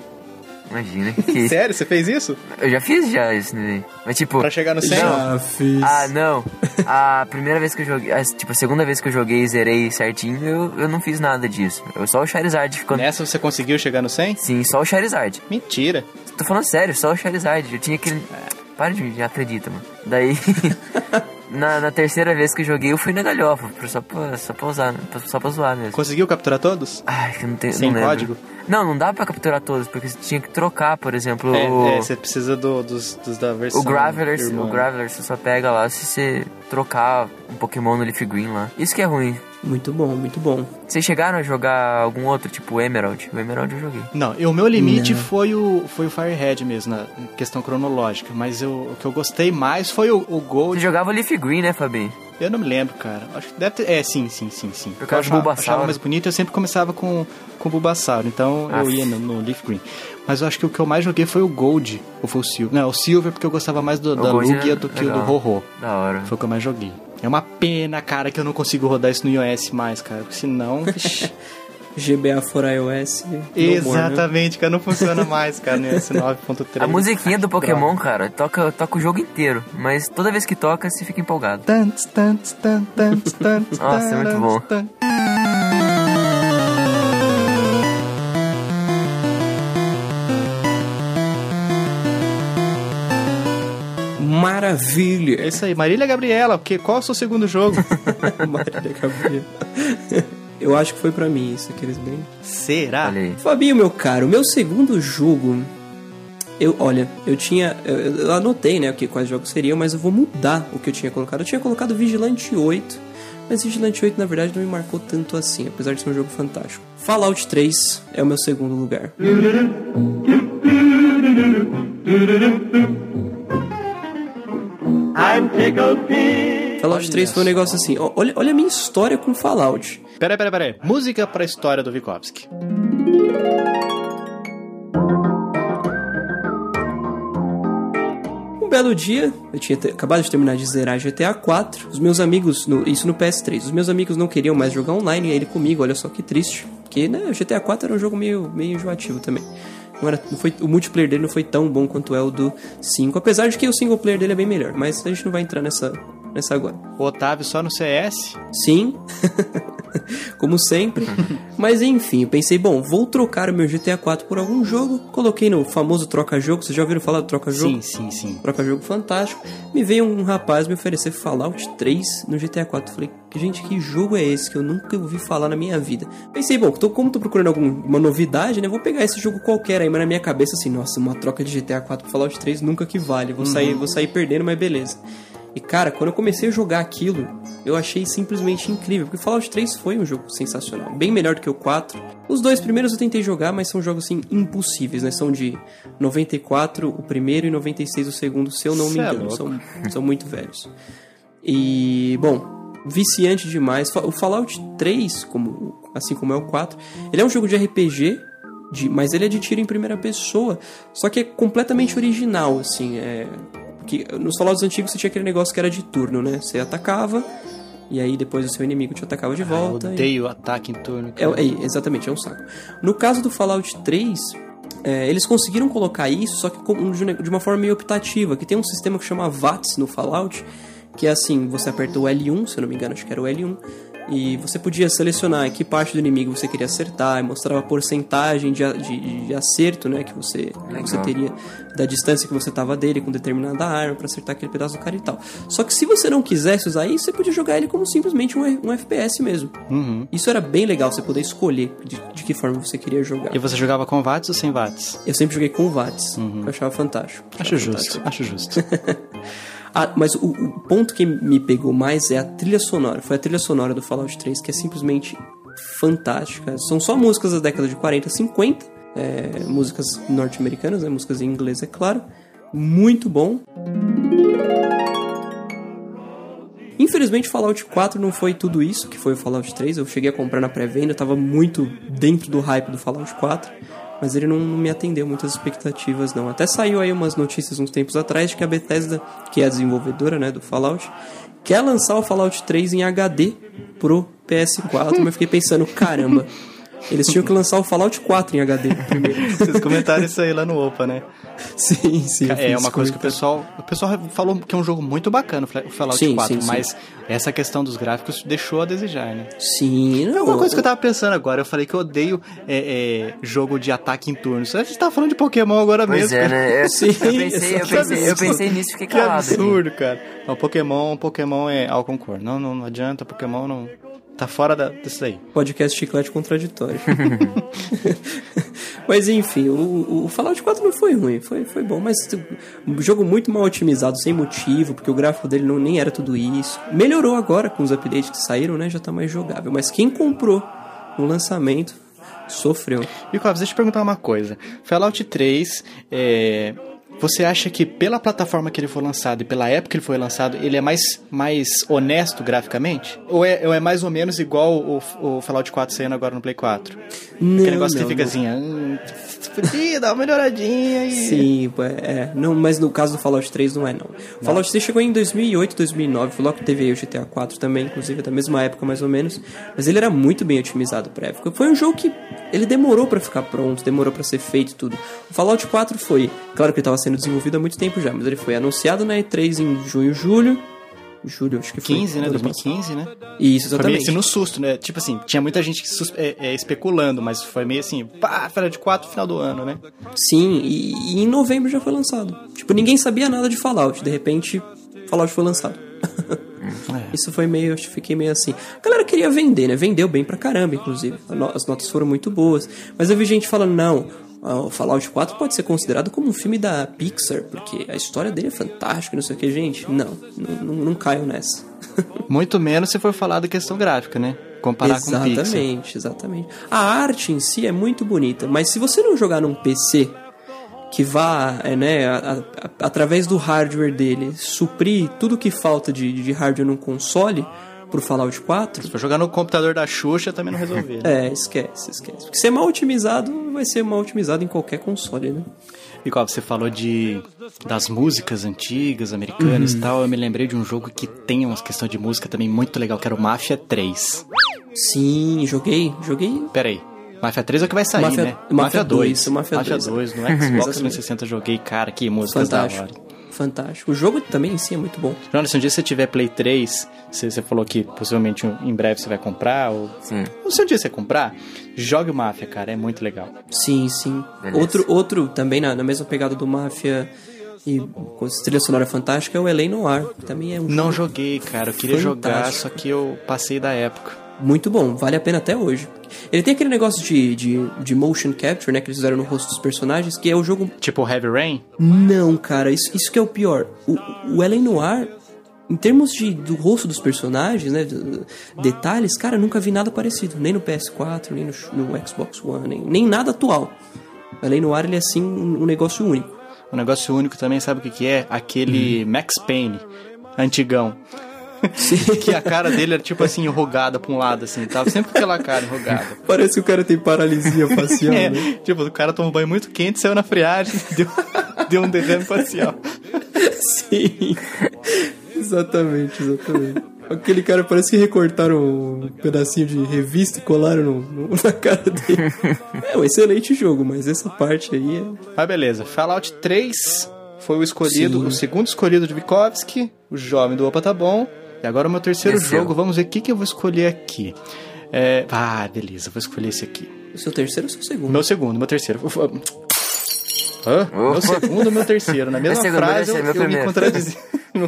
Imagina *laughs* que. Sério, você fez isso? Eu já fiz já isso, né? Mas tipo. Pra chegar no 100? Já fiz. Ah, não. A primeira vez que eu joguei. a- Tipo, a segunda vez que eu joguei e zerei certinho, eu, eu não fiz nada disso. Eu só o Charizard ficou. Nessa você conseguiu chegar no 100? Sim, só o Charizard. Mentira. Tô falando sério, só o Charizard. Eu tinha que. Para de me acredita, mano. Daí. *laughs* na, na terceira vez que eu joguei, eu fui na galhofa. Só pra, só pra usar, só pra zoar mesmo. Conseguiu capturar todos? Ai, não tenho. Sem não código? Não, não dá pra capturar todos, porque você tinha que trocar, por exemplo, É, o. é, você precisa do- dos, dos da versão. O Graveler, o Graveler você só pega lá se você trocar um Pokémon no Leaf Green lá. Isso que é ruim. Muito bom, muito bom. Vocês chegaram a jogar algum outro, tipo o Emerald? O Emerald eu joguei. Não, e o meu limite Não. foi o, foi o Firehead mesmo, na questão cronológica. Mas eu- o que eu gostei mais foi o, o Você Gold. jogava Leaf Green, né, Fabi? Eu não me lembro, cara. Acho que deve ter. É, sim, sim, sim, sim. Por eu achava, Bulbasaur. achava mais bonito, eu sempre começava com, com o Bulbasaur. Então eu Aff. ia no, no Leaf Green. Mas eu acho que o que eu mais joguei foi o Gold. Ou foi o Silver. Não, o Silver porque eu gostava mais do, da Lugia é do que o do legal. Ho-Ho. Da hora. Foi o que eu mais joguei. É uma pena, cara, que eu não consigo rodar isso no iOS mais, cara. Porque senão. *laughs* GBA for iOS. no more, né? Exatamente, cara, não funciona mais, cara, no iOS 9.3. A musiquinha do Droga. Pokémon, cara, toca, toca o jogo inteiro. Mas toda vez que toca, você fica empolgado. Nossa, é muito bom. Tantos. É Maravilha. isso aí, Marília Gabriela, porque qual é o seu segundo jogo? Marília Gabriela. Eu acho que foi pra mim isso, aqueles bem. Será? Fabinho, meu caro, meu segundo jogo. Eu, olha, eu tinha. Eu, eu anotei, né, o que, quais jogos seriam, mas eu vou mudar o que eu tinha colocado. Eu tinha colocado Vigilante 8, mas Vigilante 8 na verdade não me marcou tanto assim, apesar de ser um jogo fantástico. Fallout 3 é o meu segundo lugar. Fallout 3 foi um negócio assim. Olha, olha a minha história com Fallout. Peraí, peraí, peraí. Música pra história do Vikovsky. Um belo dia, eu tinha acabado de terminar de zerar GTA 4. Os meus amigos, no- isso no PS3, os meus amigos não queriam mais jogar online, e ele comigo, olha só que triste. Porque, né, o GTA 4 era um jogo meio, meio enjoativo também. Não era, não foi, o multiplayer dele não foi tão bom quanto é o do 5, apesar de que o single player dele é bem melhor, mas a gente não vai entrar nessa, nessa agora. O Otávio só no CS. Sim, *laughs* *laughs* como sempre. Mas enfim, eu pensei, bom, vou trocar o meu GTA 4 por algum jogo. Coloquei no famoso troca-jogo, vocês já ouviram falar do troca-jogo? Sim, sim, sim. Troca-jogo fantástico. Me veio um rapaz me oferecer Fallout 3 no GTA 4. Falei, gente, que jogo é esse que eu nunca ouvi falar na minha vida? Pensei, bom, tô, como tô procurando alguma novidade, né? Vou pegar esse jogo qualquer aí, mas na minha cabeça assim, nossa, uma troca de GTA 4 pro Fallout 3 nunca que vale. Vou sair, vou sair perdendo, mas beleza. E cara, quando eu comecei a jogar aquilo, eu achei simplesmente incrível, porque Fallout 3 foi um jogo sensacional, bem melhor do que o 4. Os dois primeiros eu tentei jogar, mas são jogos assim impossíveis, né? São de 94 o primeiro e 96 o segundo, se eu não me Cê é engano, louco. são, são muito velhos. E, bom, viciante demais. O Fallout 3, como, assim como é o 4, ele é um jogo de RPG, de, mas ele é de tiro em primeira pessoa, só que é completamente original, assim, é... Que nos Fallouts antigos você tinha aquele negócio que era de turno, né? Você atacava, e aí depois o seu inimigo te atacava de Eu volta. e- odeio ataque em turno. é, é, exatamente, é um saco. No caso do Fallout 3, é, eles conseguiram colocar isso, só que de uma forma meio optativa, que tem um sistema que chama VATS no Fallout, que é assim, você aperta o L1, se eu não me engano, acho que era o L1, e você podia selecionar que parte do inimigo você queria acertar, e mostrava a porcentagem de, de- de acerto, né, que você, que você teria da distância que você tava dele com determinada arma pra acertar aquele pedaço do cara e tal. Só que se você não quisesse usar isso, você podia jogar ele como simplesmente um, um FPS mesmo. Uhum. Isso era bem legal, você poder escolher de, de que forma você queria jogar. E você jogava com watts ou sem watts? Eu sempre joguei com VATS, eu achava fantástico. Acho Achava justo, fantástico. acho justo. *laughs* Ah, mas o, o ponto que me pegou mais é a trilha sonora. Foi a trilha sonora do Fallout 3, que é simplesmente fantástica. São só músicas da década de 40, 50, é, músicas norte-americanas, né, músicas em inglês, é claro. Muito bom. Infelizmente, Fallout 4 não foi tudo isso que foi o Fallout 3. Eu cheguei a comprar na pré-venda, eu tava muito dentro do hype do Fallout 4. Mas ele não, não me atendeu muitas expectativas, não. Até saiu aí umas notícias uns tempos atrás de que a Bethesda, que é a desenvolvedora né, do Fallout, quer lançar o Fallout 3 em HD pro PS4. mas fiquei pensando, caramba, eles tinham que lançar o Fallout 4 em HD primeiro. Vocês comentaram isso aí lá no Opa, né? sim, sim. É uma coisa que o pessoal. O pessoal falou que é um jogo muito bacana, o Fallout Sim, 4, sim, sim. mas essa questão dos gráficos deixou a desejar, né? Sim, não. É uma coisa que eu tava pensando agora. Eu falei que eu odeio é, é, jogo de ataque em turnos. A gente tá falando de Pokémon agora Pois mesmo. é, né? *laughs* Eu, Sim, eu pensei, eu pensei, eu *laughs* pensei nisso e fiquei Que calado. aqui. absurdo, cara. O Pokémon, Pokémon é ao concor. Não, não, não adianta, Pokémon não. Tá fora da, disso aí. Podcast chiclete contraditório. *laughs* mas enfim, o, o Fallout 4 não foi ruim, foi, foi bom, mas um jogo muito mal otimizado, sem motivo, porque o gráfico dele não, nem era tudo isso. Melhorou agora com os updates que saíram, né? Já tá mais jogável. Mas quem comprou no lançamento sofreu. E Clóvis, deixa eu te perguntar uma coisa. Fallout 3, é, você acha que pela plataforma que ele foi lançado e pela época que ele foi lançado, ele é mais, mais honesto graficamente? Ou é, ou é mais ou menos igual o, o Fallout 4 saindo agora no Play 4? Não, Aquele negócio não, que fica não. assim, *laughs* hum, dar uma melhoradinha aí. Sim, é, não, mas no caso do Fallout 3 não é não. O Fallout 3 chegou em 2008, 2009, foi logo que teve aí o GTA 4 também, inclusive da mesma época mais ou menos, mas ele era muito bem otimizado pra época. Foi um jogo que ele demorou pra ficar pronto, demorou pra ser feito e tudo. O Fallout 4 foi, claro que ele tava sendo desenvolvido há muito tempo já, mas ele foi anunciado na E3 em junho, julho, julho acho que foi. 15, né? ano 2015, né? Isso, Foi meio exatamente. assim no susto, né? Tipo assim, tinha muita gente é, é, especulando, mas foi meio assim, pá, Fallout 4 final do ano, né? Sim, e, e em novembro já foi lançado. Tipo, ninguém sabia nada de Fallout, de repente, Fallout foi lançado. *laughs* Isso foi meio, eu fiquei meio assim. A galera queria vender, né? Vendeu bem pra caramba, inclusive. As notas foram muito boas. Mas eu vi gente falando, não, o Fallout 4 pode ser considerado como um filme da Pixar, porque a história dele é fantástica, não sei o que, gente. Não, não, não, caiam nessa. *laughs* Muito menos se for falar da questão gráfica, né? Comparar com o Pixar. Exatamente, exatamente. A arte em si é muito bonita, mas se você não jogar num PC que vá, é, né, a- a- através do hardware dele, suprir tudo que falta de, de hardware num console pro Fallout 4, Se for jogar no computador da Xuxa, também não resolver. é, esquece, esquece. Porque se é mal otimizado, vai ser mal otimizado em qualquer console, né? E qual você falou de das músicas antigas, americanas Uhum. e tal, eu me lembrei de um jogo que tem umas questões de música também muito legal, que era o Mafia 3. Sim, joguei, joguei. Pera aí. Mafia 3 é o que vai sair, Mafia- né? Mafia 2, o Mafia 2, 2 no. Xbox *laughs* 360 eu joguei, cara, que músicas da hora. Fantástico. O jogo também em si é muito bom. Jonas, se um dia você tiver Play 3, você, você falou que possivelmente em breve você vai comprar, ou, Sim. ou se um dia você comprar, jogue o Mafia, cara, é muito legal. Sim, sim. Beleza. Outro, outro também na, na mesma pegada do Máfia e com trilha sonora fantástica é o L.A. Noir. que Também é um Não jogo joguei, cara, eu queria jogar, Fantástico. só que eu passei da época. Muito bom, vale a pena até hoje. Ele tem aquele negócio de, de, de motion capture, né, que eles fizeram no rosto dos personagens, que é o jogo... Tipo Heavy Rain? Não, cara, isso, isso que é o pior. O, o L.A. Noir, em termos de, do rosto dos personagens, né, detalhes, cara, nunca vi nada parecido. Nem no PS4, nem no, no Xbox One, nem, nem nada atual. O L.A. Noir, ele é, assim, um, um negócio único. Um negócio único também, sabe o que, que é? Aquele Uhum. Max Payne, antigão. *laughs* que a cara dele era tipo assim, enrugada pra um lado, assim. Tava sempre com aquela cara enrugada. Parece que o cara tem paralisia facial, *laughs* É, né? tipo, o cara tomou banho muito quente, saiu na friagem, *laughs* deu, deu um derrame facial. Sim. exatamente, exatamente. Aquele cara parece que recortaram um pedacinho de revista e colaram no- no- na cara dele. É um excelente jogo, mas essa parte aí é. Mas beleza, Fallout 3 foi o escolhido, Sim. o segundo escolhido de Vikovsky, o jovem do Opa tá bom. Agora o meu terceiro Desceu. jogo, vamos ver o que, que eu vou escolher aqui. É, ah, beleza, vou escolher esse aqui. O seu terceiro ou o seu segundo? Meu segundo, meu terceiro. Hã? Meu segundo, meu terceiro. Na mesma segundo, frase eu, eu me contradisse. *laughs* me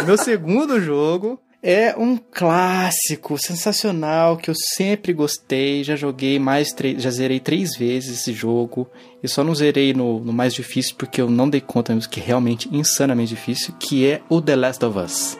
o meu segundo jogo é um clássico sensacional que eu sempre gostei. Já joguei mais três, já zerei três vezes esse jogo. E só não zerei no, no mais difícil porque eu não dei conta mesmo que é realmente insanamente difícil, que é o The Last of Us.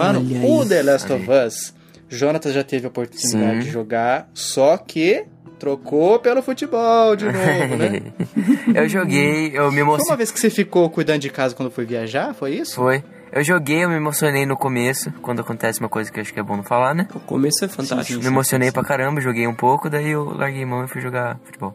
Mano, Olha o The Last of Us, Jonathan já teve a oportunidade Sim. de jogar, só que trocou pelo futebol de novo, né? *laughs* eu joguei, eu me Foi uma emocionei. vez que você ficou cuidando de casa quando foi viajar, foi isso? Foi. Eu joguei, eu me emocionei no começo, quando acontece uma coisa que eu acho que é bom não falar, né? O começo é fantástico. Me emocionei pra caramba, joguei um pouco, daí eu larguei mão e fui jogar futebol.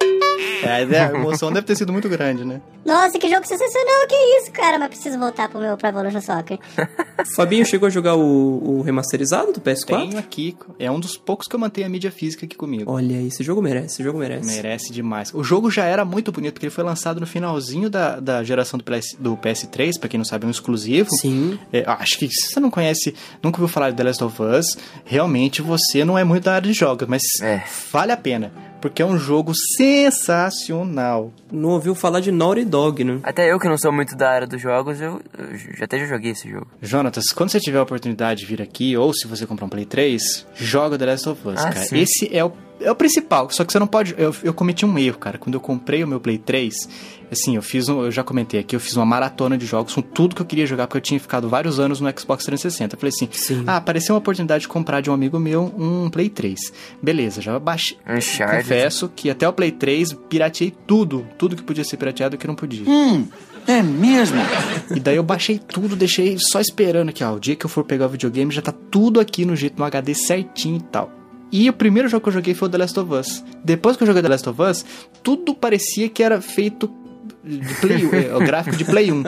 É, a emoção deve ter sido muito grande, né? Nossa, que jogo sensacional, que isso, cara. Mas preciso voltar pro meu Pro Evolution Soccer. *laughs* Fabinho chegou a jogar o, o remasterizado do PS4? Tenho aqui, é um dos poucos que eu mantenho a mídia física aqui comigo. Olha aí, esse jogo merece, esse jogo merece. Merece demais. O jogo já era muito bonito, porque ele foi lançado no finalzinho da, da geração do, PS, do PS3, pra quem não sabe, é um exclusivo. Sim. É, acho que se você não conhece, nunca ouviu falar de The Last of Us, realmente você não é muito da área de jogos, mas É. vale a pena, porque é um jogo sensacional. Não ouviu falar de Naughty Dog, né? Até eu que não sou muito da área dos jogos, eu, eu já até já joguei esse jogo. Jonatas, quando você tiver a oportunidade de vir aqui, ou se você comprar um Play 3, joga The Last of Us, Ah, cara. sim. Esse é o, é o principal, só que você não pode. Eu, eu cometi um erro, cara. Quando eu comprei o meu Play 3, assim, eu fiz um. Eu já comentei aqui, eu fiz uma maratona de jogos com tudo que eu queria jogar, porque eu tinha ficado vários anos no Xbox 360. Eu falei assim: Sim. ah, apareceu uma oportunidade de comprar de um amigo meu um Play 3. Beleza, já baixei. Uncharted. Confesso que até o Play 3 pirateei tudo, tudo que podia ser pirateado e que não podia. É mesmo? E daí eu baixei tudo, deixei só esperando aqui, ó. O dia que eu for pegar o videogame já tá tudo aqui no jeito, no HD certinho e tal. E o primeiro jogo que eu joguei foi o The Last of Us. Depois que eu joguei The Last of Us, tudo parecia que era feito de Play, é, o gráfico de Play 1.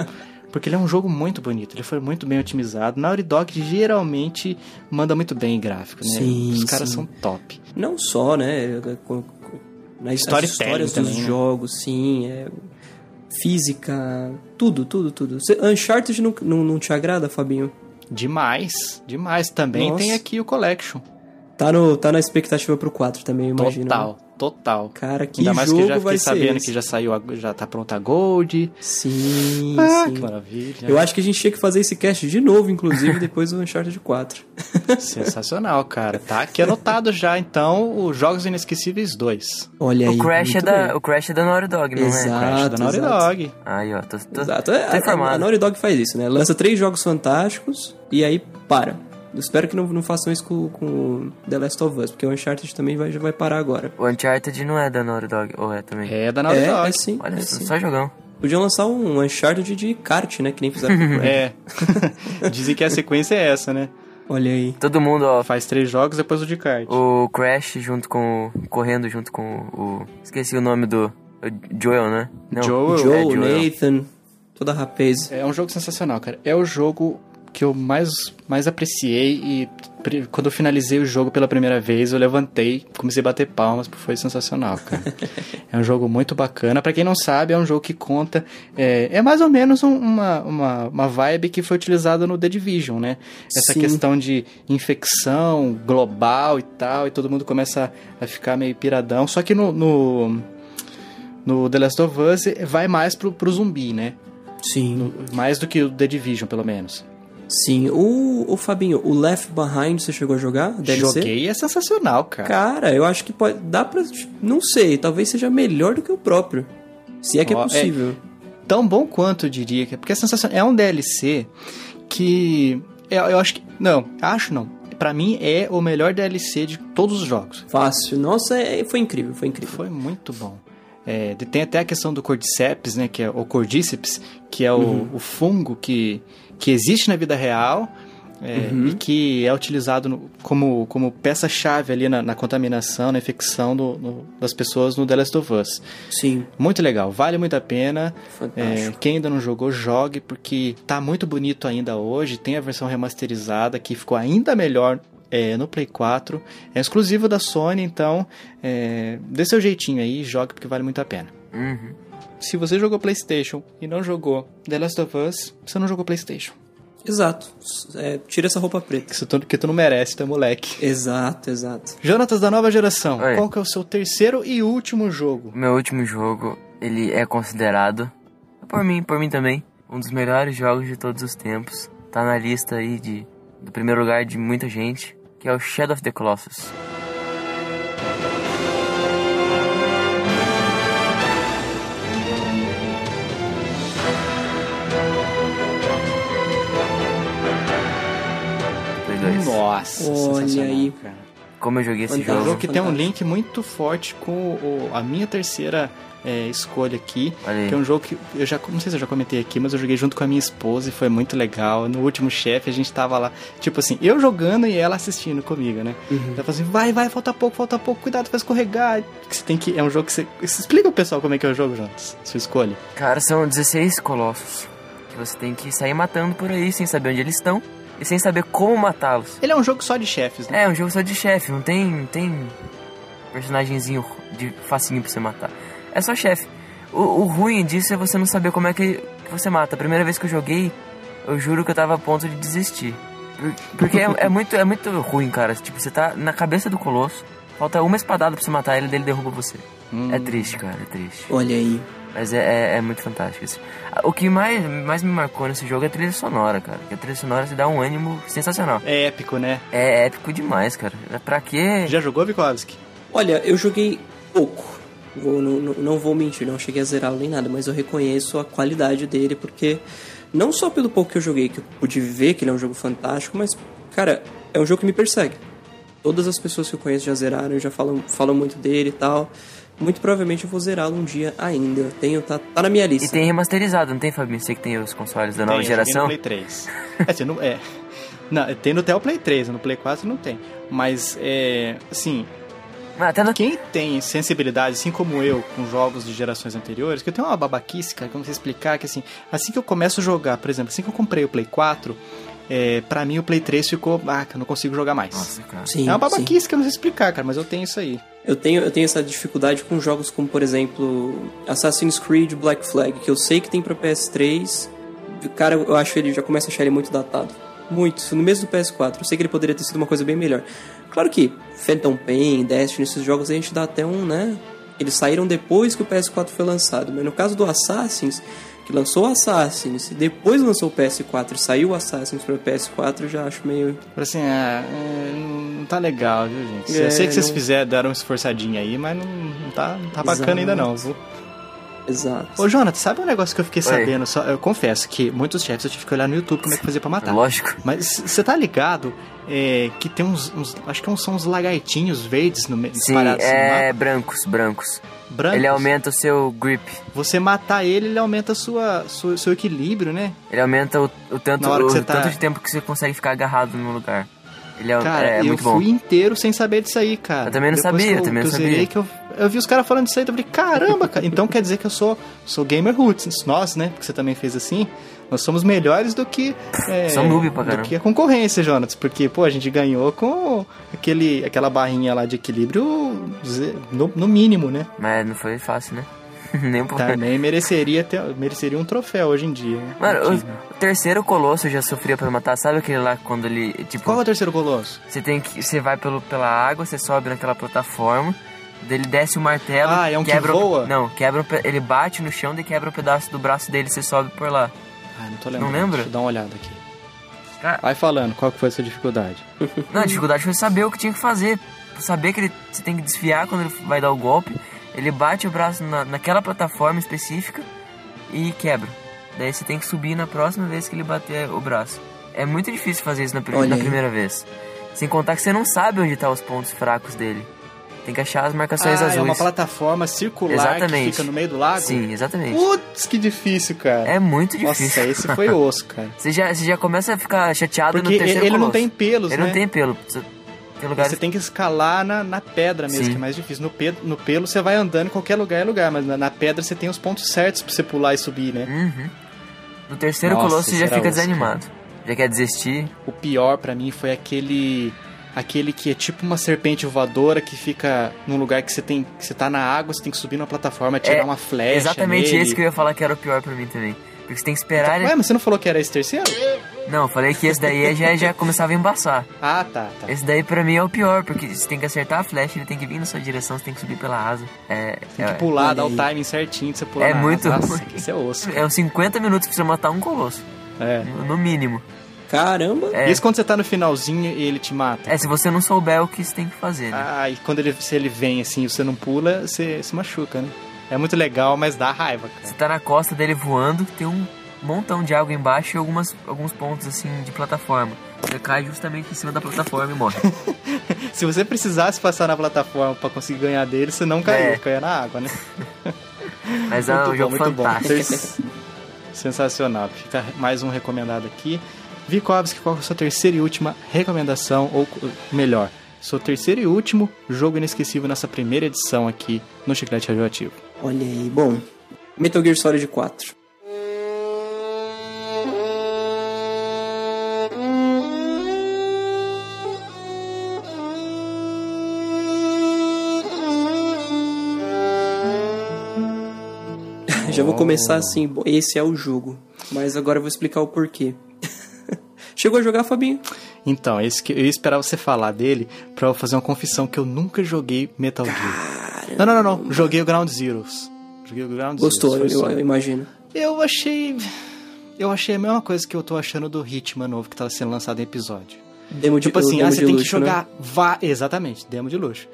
Porque ele é um jogo muito bonito, ele foi muito bem otimizado. Naughty Dog geralmente manda muito bem em gráfico, né? Sim, Os caras sim. são top. Não só, né? as Storytelling histórias também, dos né? jogos, sim. É, física, tudo, tudo, tudo. Uncharted não, não, não te agrada, Fabinho? Demais, demais. Também Nossa. tem aqui o Collection. Tá, no, tá na expectativa pro 4 também, eu imagino. né? Total, total. Cara, que Ainda mais jogo que já vai fiquei ser sabendo esse? que já saiu, a- já tá pronta a Gold. Sim, Ah, sim. que maravilha. Eu acho que a gente tinha que fazer esse cast de novo, inclusive, *laughs* depois do Uncharted 4. *laughs* Sensacional, cara. Tá aqui anotado já, então, os Jogos Inesquecíveis 2. Olha aí. O Crash, é da, bem. o Crash é da Naughty Dog, não Exato. é? Crash da Naughty exato. Dog. Aí, ó, tô, tô, Exato. É, tô a, a informado. Naughty Dog faz isso, né? Lança três jogos fantásticos e aí para. Eu espero que não, não façam isso com, com The Last of Us, porque o Uncharted também vai, já vai parar agora. O Uncharted não é da Naughty Dog, ou é também? É da Naughty é, Dog. é sim. Olha, é só, sim. só jogão. Podiam lançar um Uncharted de kart, né? Que nem fizeram com. *laughs* É. Dizem que a sequência é essa, né? Olha aí. Todo mundo, ó, Faz três jogos, depois o de kart. o Crash junto com o... Correndo junto com o... Esqueci o nome do... o Joel, né? Não, Joel. Joe, é, Joel. Nathan, toda a rapaz. É um jogo sensacional, cara. É o jogo que eu mais, mais apreciei e quando eu finalizei o jogo pela primeira vez, eu levantei, comecei a bater palmas, porque foi sensacional, cara. *laughs* é um jogo muito bacana. Pra quem não sabe, é um jogo que conta. É, é mais ou menos um- uma, uma, uma vibe que foi utilizada no The Division, né? Essa Sim. questão de infecção global e tal, e todo mundo começa a ficar meio piradão. Só que no. no no The Last of Us vai mais pro, pro zumbi, né? Sim. Mais do que o The Division, pelo menos. Sim. O, o Fabinho, o Left Behind, você chegou a jogar? DLC? Joguei é sensacional, cara. Cara, eu acho que pode. Dá pra. Não sei, talvez seja melhor do que o próprio. Se é que Ó, é é- possível. Tão bom quanto, eu diria. que- Porque é sensacional. É um DLC que... Eu, eu acho que... Não, acho não. Pra mim é o melhor DLC de todos os jogos. Fácil. Nossa, é- foi incrível, foi incrível. Foi muito bom. É, tem até a questão do Cordyceps, né? Que é o Cordíceps, que é o, Uhum. o fungo que, que existe na vida real é, Uhum. e que é utilizado no- como, como peça-chave ali na, na contaminação, na infecção do- no- das pessoas no The Last of Us. Sim, Muito legal, vale muito a pena. É, fantástico. quem ainda não jogou, jogue, porque tá muito bonito ainda hoje. Tem a versão remasterizada que ficou ainda melhor é, no Play 4. É exclusivo da Sony, então é, dê seu jeitinho aí, jogue porque vale muito a pena. Uhum. Se você jogou PlayStation e não jogou The Last of Us, você não jogou PlayStation. Exato. É, tira essa roupa preta. Que tu, que tu não merece, tu é moleque. Exato, exato. Jonatas da nova geração, Oi. qual que é o seu terceiro e último jogo? Meu último jogo, ele é considerado, por mim, por mim também, um dos melhores jogos de todos os tempos. Tá na lista aí de do primeiro lugar de muita gente, que é o Shadow of the Colossus. Nossa, Olha aí. cara. Como eu joguei esse É um Fantástico. jogo. que tem um link muito forte com o- a minha terceira é, escolha aqui. Que é um jogo que eu já não sei se eu já comentei aqui, mas eu joguei junto com a minha esposa e foi muito legal. No último chefe a gente tava lá, tipo assim, eu jogando e ela assistindo comigo, né? Uhum. Ela falou assim: vai, vai, falta pouco, falta pouco, cuidado, vai escorregar. Que Você tem que. É um jogo que você. você explica pro pessoal como é que é o jogo, Jonas. Sua escolha. Cara, são 16 colossos. Que você tem que sair matando por aí sem saber onde eles estão e sem saber como matá-los. Ele é um jogo só de chefes, né? É, um jogo só de chefe, não tem, não tem personagemzinho de facinho pra você matar. É só chefe. O, o ruim disso é você não saber como é que, você mata. A primeira vez que eu joguei, eu juro que eu tava a ponto de desistir. Por- Porque é, é muito, é muito ruim, cara. Tipo, você tá na cabeça do colosso, falta uma espadada pra você matar ele, dele derruba você. É triste, cara, é triste. Olha aí. Mas é, é, é muito fantástico. assim. O que mais, mais me marcou nesse jogo é a trilha sonora, cara. Que a trilha sonora te dá um ânimo sensacional. É épico, né? É épico demais, cara. Pra quê? Já jogou, Vikovski? Olha, eu joguei pouco. Vou, não, não- vou mentir, não cheguei a zerá-lo nem nada, mas eu reconheço a qualidade dele, porque não só pelo pouco que eu joguei, que eu pude ver que ele é um jogo fantástico, mas, cara, é um jogo que me persegue. Todas as pessoas que eu conheço já zeraram já falam, falam muito dele e tal. Muito provavelmente eu vou zerá-lo um dia ainda. Eu Tenho, tá, tá na minha E lista. tem remasterizado, não tem, Fabinho? Você que tem os consoles da nova Tem, eu joguei geração? no Play 3. é, assim, não, é. Não, tem no até o Play 3, no Play 4 não tem. Mas, é. Assim, Ah, até no... quem tem sensibilidade, assim como eu, com jogos de gerações anteriores, que eu tenho uma babaquice, cara, que eu não sei explicar, que assim, assim que eu começo a jogar, por exemplo, assim que eu comprei o Play 4, é, pra mim o Play 3 ficou, ah, que eu não consigo jogar mais. Nossa, cara. Sim, é uma sim. babaquice que eu não sei explicar, cara, mas eu tenho isso aí. Eu tenho, eu tenho essa dificuldade com jogos como, por exemplo, Assassin's Creed Black Flag, que eu sei que tem pra PS3. Cara, eu acho ele já começa a achar ele muito datado. Muito, no mesmo do PS4. Eu sei que ele poderia ter sido uma coisa bem melhor. Claro que Phantom Pain, Destiny, esses jogos a gente dá até um, né? Eles saíram depois que o PS4 foi lançado. Mas no caso do Assassins, que lançou o Assassins, e depois lançou o PS4 e saiu o Assassins para o PS4, eu já acho meio. Assim, ah, é, não tá legal, viu, gente? É, eu sei que vocês não- fizeram, deram uma esforçadinha aí, mas não, não tá, não tá bacana Exato. ainda não, viu? Exato. Ô, Jonathan, sabe um negócio que eu fiquei Oi. sabendo? Só, eu confesso que muitos chefes eu tive que olhar no YouTube como é que fazia pra matar. Lógico. Mas você tá ligado é, que tem uns, uns- Acho que são uns lagartinhos verdes no meio, Sim, é brancos, brancos. Brancos. Ele aumenta o seu grip. Você matar ele, ele aumenta sua, sua- seu equilíbrio, né? Ele aumenta o, o tanto, o você tá- tanto de tempo que você consegue ficar agarrado no lugar. Ele é, Cara, é eu muito fui bom. inteiro sem saber disso aí, cara. Eu também não Depois sabia, eu, eu também não eu sabia. que eu, eu vi os caras falando disso aí, eu falei, caramba, cara. Então quer dizer que eu sou, sou gamer roots. Nós, né? Porque você também fez assim. Nós somos melhores do que. É, noob pra do caramba. que a concorrência, Jonas. Porque, pô, a gente ganhou com aquele, aquela barrinha lá de equilíbrio no, no mínimo, né? Mas não foi fácil, né? *laughs* Nem pouco. Também mereceria, ter, mereceria um troféu hoje em dia. Mano, No o, o terceiro colosso já sofria pra matar. Sabe aquele lá quando ele, tipo... Qual é o terceiro colosso? Você tem que... Você vai pelo, pela água, você sobe naquela plataforma, ele desce o martelo... Ah, é um que quebra o- voa? Não, quebra ele bate no chão, daí quebra um pedaço do braço dele, você sobe por lá. Ah, não tô lembrando. lembra? Deixa eu dar uma olhada aqui. Cara- Vai falando, qual que foi a sua dificuldade? Não, a dificuldade foi saber o que tinha que fazer. Saber que ele, você tem que desviar quando ele vai dar o golpe. Ele bate o braço na, naquela plataforma específica e quebra. Daí você tem que subir na próxima vez que ele bater o braço. É muito difícil fazer isso na, na primeira vez. Sem contar que você não sabe onde estão os pontos fracos dele. Tem que achar as marcações ah, azuis. é uma plataforma circular Exatamente. que fica no meio do lago? Sim, exatamente. Putz, que difícil, cara. É muito Nossa, difícil. esse foi *laughs* osso, cara. Você já, você já começa a ficar chateado Porque no terceiro ele não colosso. tem pelos, Ele né? não tem pelo. Você- Tem lugares... Você tem que escalar na, na pedra mesmo, Sim. que é mais difícil. No, pe no pelo você vai andando em qualquer lugar é lugar, mas na, na pedra você tem os pontos certos pra você pular e subir, né? Uhum. No terceiro Nossa, colosso você já fica osso, desanimado. Já quer desistir. O pior pra mim foi aquele aquele que é tipo uma serpente voadora que fica num lugar que você tem que você tá na água, você tem que subir numa plataforma, tirar É, uma flecha. Exatamente nele. esse que eu ia falar que era o pior pra mim também. Porque você tem que esperar Ué, ele... mas você não falou que era esse terceiro? Não, eu falei que esse daí já, já começava a embaçar. Ah, tá, tá. Esse daí pra mim é o pior, porque você tem que acertar a flecha, ele tem que vir na sua direção, você tem que subir pela asa. É, Tem é, que pular, olha dar o timing certinho de você pular É na muito asa. Nossa, esse é osso. é uns 50 minutos pra você matar um colosso. É. No, no mínimo. Caramba! É, Isso quando você tá no finalzinho e ele te mata. é, se você não souber o que você tem que fazer, né? Ah, e quando ele, se ele vem assim e você não pula, você se machuca, né? É muito legal, mas dá raiva, cara. Você tá na costa dele voando, tem um montão de água embaixo e algumas, alguns pontos assim de plataforma. Você cai justamente em cima da plataforma e morre. *laughs* Se você precisasse passar na plataforma pra conseguir ganhar dele, você não caiu, É. caia na água, né? *laughs* Mas é um jogo fantástico. Ter- Sensacional. Fica mais um recomendado aqui. Vikovski, qual é a sua terceira e última recomendação? Ou melhor, seu terceiro e último jogo inesquecível nessa primeira edição aqui no Chiclete Radioativo. Olha aí, bom. Metal Gear Solid 4. Já vou começar assim, bom, esse é o jogo. Mas agora eu vou explicar o porquê. *laughs* Chegou a jogar, Fabinho? Então, esse que eu ia esperar você falar dele pra eu fazer uma confissão que eu nunca joguei Metal Gear. Não, não, não, não. Joguei o Ground Zeroes. Joguei o Ground Gostou, Zeroes. eu, foi só. eu imagino. Eu achei. Eu achei a mesma coisa que eu tô achando do Hitman novo que tava sendo lançado em episódio. Demo de, Tipo assim, ah, você tem que luxo, né? jogar. Va... Exatamente, demo de luxo.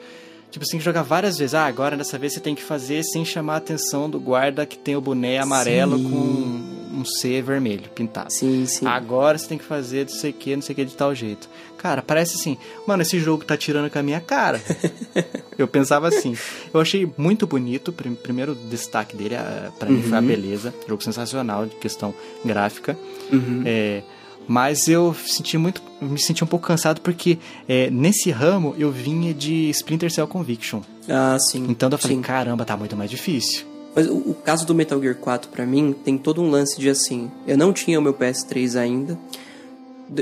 Tipo, você tem que jogar várias vezes. Ah, agora dessa vez você tem que fazer sem chamar a atenção do guarda que tem o boné amarelo Sim. com um C vermelho pintado. Sim, sim. Agora você tem que fazer não sei o que, não sei o que de tal jeito. Cara, parece assim, mano, esse jogo tá tirando com a minha cara. *laughs* eu pensava assim. Eu achei muito bonito. Primeiro destaque dele, ah, pra mim, foi a beleza. Jogo sensacional de questão gráfica. Uhum. É, mas eu senti muito, me senti um pouco cansado porque é, nesse ramo eu vinha de Splinter Cell Conviction. Ah, sim. Então eu falei, sim. caramba, tá muito mais difícil. Mas o, o caso do Metal Gear 4, pra mim, tem todo um lance de assim... Eu não tinha o meu PS3 ainda.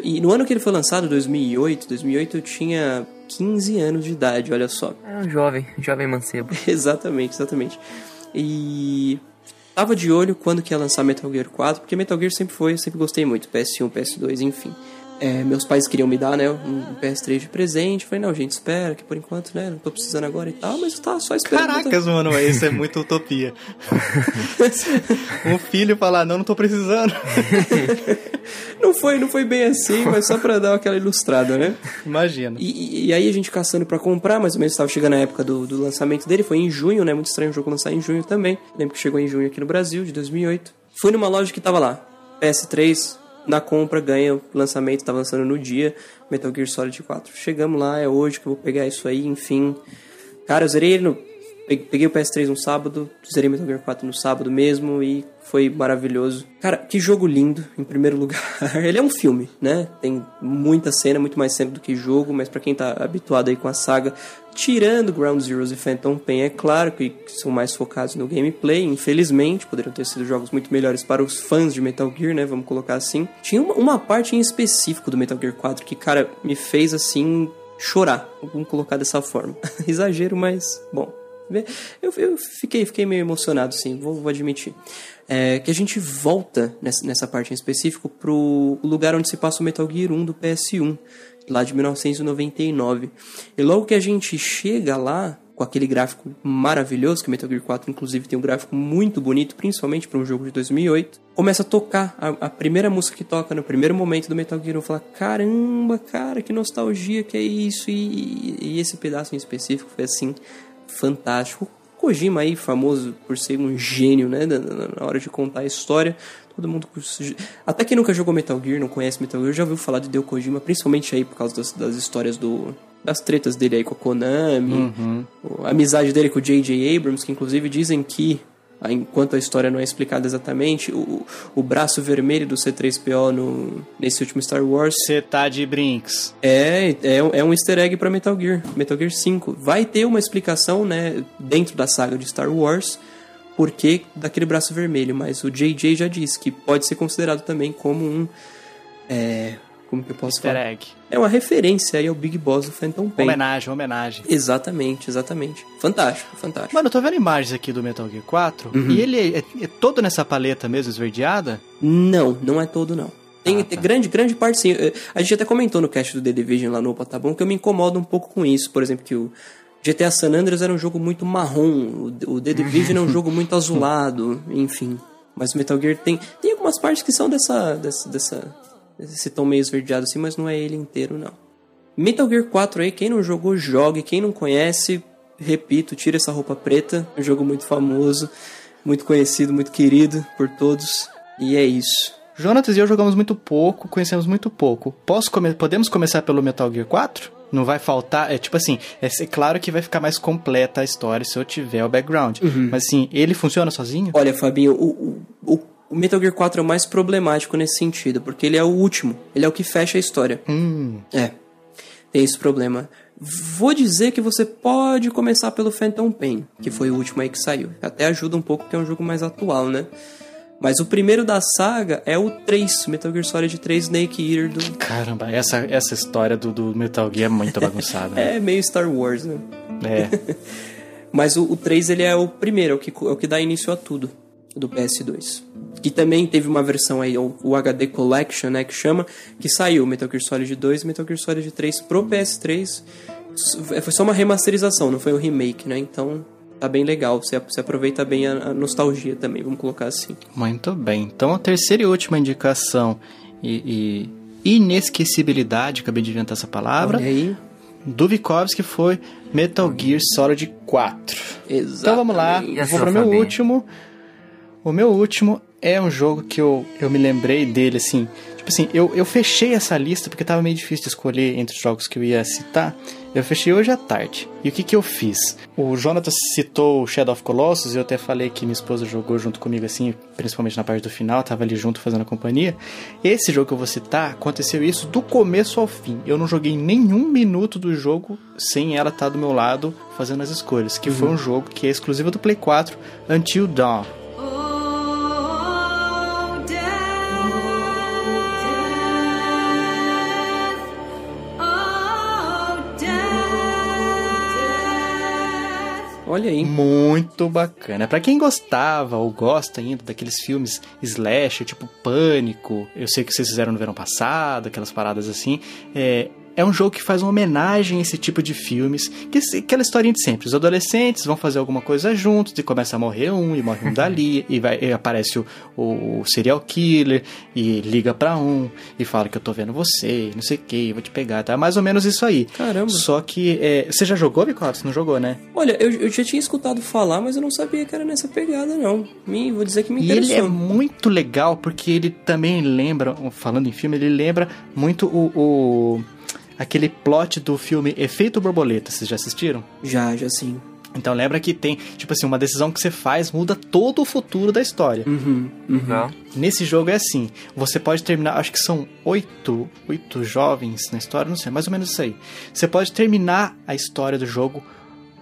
E no ano que ele foi lançado, 2008, 2008 eu tinha 15 anos de idade, olha só. Era um jovem, jovem mancebo. *laughs* exatamente, exatamente. E tava de olho quando que ia lançar Metal Gear 4, porque Metal Gear sempre foi, eu sempre gostei muito, PS1, PS2, enfim. É, meus pais queriam me dar, né, um PS3 de presente. Falei, não, gente, espera, que por enquanto, né, não tô precisando agora e tal, mas eu tava só esperando. Caracas, mano, isso é *laughs* muito utopia. um filho falar, não, não tô precisando. *laughs* Não foi, não foi bem assim, mas só pra dar aquela ilustrada, né? Imagina. E, e- e aí a gente caçando pra comprar, mais ou menos estava chegando a época do, do lançamento dele, foi em junho, né? Muito estranho o jogo lançar em junho também. Lembro que chegou em junho aqui no Brasil, de 2008. Fui numa loja que tava lá, PS3, na compra, ganha o lançamento, tava lançando no dia, Metal Gear Solid 4. Chegamos lá, é hoje que eu vou pegar isso aí, enfim. Cara, eu zerei ele no... pe- Peguei o PS3 no sábado, zerei Metal Gear 4 no sábado mesmo e foi maravilhoso. Cara, que jogo lindo, em primeiro *laughs* lugar. Ele é um filme, né? Tem muita cena, muito mais cena do que jogo, mas pra quem tá habituado aí com a saga, tirando Ground Zeroes e Phantom Pain, é claro que são mais focados no gameplay, infelizmente, poderiam ter sido jogos muito melhores para os fãs de Metal Gear, né? Vamos colocar assim. Tinha uma, uma parte em específico do Metal Gear 4 que, cara, me fez assim chorar. Vamos colocar dessa forma. *laughs* Exagero, mas bom. Eu, eu fiquei, fiquei meio emocionado, sim, vou, vou admitir. É, que a gente volta nessa, nessa parte em específico pro lugar onde se passa o Metal Gear 1 do PS1, lá de 1999. E logo que a gente chega lá, com aquele gráfico maravilhoso, que o Metal Gear 4 inclusive tem um gráfico muito bonito, principalmente para um jogo de 2008, começa a tocar a, a primeira música que toca no primeiro momento do Metal Gear, eu falo, caramba, cara, que nostalgia que é isso, e, e esse pedaço em específico foi assim, fantástico. Kojima aí, famoso por ser um gênio, né, na, hora de contar a história, todo mundo... Até quem nunca jogou Metal Gear, não conhece Metal Gear, já ouviu falar de Hideo Kojima, principalmente aí por causa das, das histórias do... Das tretas dele aí com a Konami, a amizade dele com o J.J. Abrams, que inclusive dizem que, enquanto a história não é explicada exatamente, o, o braço vermelho do C3PO no, nesse último Star Wars Você tá de brinks. é, é, um- é um easter egg pra Metal Gear, Metal Gear 5. Vai ter uma explicação, né, dentro da saga de Star Wars, porque daquele braço vermelho, mas o JJ já disse que pode ser considerado também como um. É. Como que eu posso Easter falar? egg. É uma referência aí ao Big Boss do Phantom Pain. Homenagem, homenagem. Exatamente, exatamente. Fantástico, fantástico. Mano, eu tô vendo imagens aqui do Metal Gear 4 Uhum. e ele é, é todo nessa paleta mesmo, esverdeada? Não, não é todo não. Tem, Ah, tá. grande, grande parte sim. A gente até comentou no cast do The Division lá no Opa Tá Bom que eu me incomodo um pouco com isso. Por exemplo, que o GTA San Andreas era um jogo muito marrom, o, o The Division é um jogo muito *laughs* azulado, enfim. Mas o Metal Gear tem, tem algumas partes que são dessa, dessa, dessa, desse tom meio esverdeado assim, mas não é ele inteiro não. Metal Gear 4 aí, quem não jogou, jogue. Quem não conhece, repito, tira essa roupa preta. É um jogo muito famoso, muito conhecido, muito querido por todos. E é isso. Jonatas e eu jogamos muito pouco, conhecemos muito pouco. Posso come- Podemos começar pelo Metal Gear 4? Não vai faltar. É tipo assim, é é claro que vai ficar mais completa a história se eu tiver o background. Mas assim, ele funciona sozinho? Olha, Fabinho, o, o, o Metal Gear 4 é o mais problemático nesse sentido, porque ele é o último. Ele é o que fecha a história. Hum. É. Tem esse problema. Vou dizer que você pode começar pelo Phantom Pain, que foi o último aí que saiu. Até ajuda um pouco porque é um jogo mais atual, né? Mas o primeiro da saga é o 3, Metal Gear Solid 3 Snake Eater do... Caramba, essa, essa história do, do Metal Gear é muito bagunçada. né? *laughs* É meio Star Wars, né? É. *laughs* Mas o, o 3 ele é o primeiro, é o, que, é o que dá início a tudo do PS2. Que também teve uma versão aí, o, o HD Collection, né, que chama, que saiu Metal Gear Solid 2 e Metal Gear Solid 3 pro PS3. S- Foi só uma remasterização, não foi um remake, né? Então tá bem legal, você, você aproveita bem a, a nostalgia também, vamos colocar assim. Muito bem. Então a terceira e última indicação e, e inesquecibilidade, acabei de inventar essa palavra, Olha aí. do Vikovsky foi Metal Gear Solid 4. Exatamente. Então vamos lá, E vou pro meu último. O meu último é um jogo que eu, eu me lembrei dele, assim. Tipo assim, eu, eu fechei essa lista porque tava meio difícil de escolher entre os jogos que eu ia citar. Eu fechei hoje à tarde. E o que que eu fiz? O Jonathan citou o Shadow of Colossus, e eu até falei que minha esposa jogou junto comigo, assim, principalmente na parte do final, tava ali junto fazendo a companhia. Esse jogo que eu vou citar, aconteceu isso do começo ao fim. Eu não joguei nenhum minuto do jogo sem ela estar do meu lado fazendo as escolhas. Que foi um jogo que é exclusivo do Play 4, Until Dawn. Olha aí. Muito bacana. Pra quem gostava ou gosta ainda daqueles filmes slash, tipo Pânico, eu sei que vocês fizeram no verão passado, aquelas paradas assim, é, é um jogo que faz uma homenagem a esse tipo de filmes, que aquela historinha de sempre. Os adolescentes vão fazer alguma coisa juntos e começa a morrer um e morre um dali e, vai, e aparece o, o serial killer e liga pra um e fala que eu tô vendo você, não sei o que, vou te pegar, tá? Mais ou menos isso aí. Caramba. Só que é, você já jogou, Bicotes? Não jogou, né? Olha, eu, eu já tinha escutado falar, mas eu não sabia que era nessa pegada, não. Me, vou dizer que me E ele interessou. é muito legal porque ele também lembra, falando em filme, ele lembra muito o, o- aquele plot do filme Efeito Borboleta. Vocês já assistiram? Já, já sim. Então lembra que tem, tipo assim, uma decisão que você faz muda todo o futuro da história. Uhum, uhum. Nesse jogo é assim, você pode terminar, acho que são oito, oito jovens na história, não sei, mais ou menos isso aí. Você pode terminar a história do jogo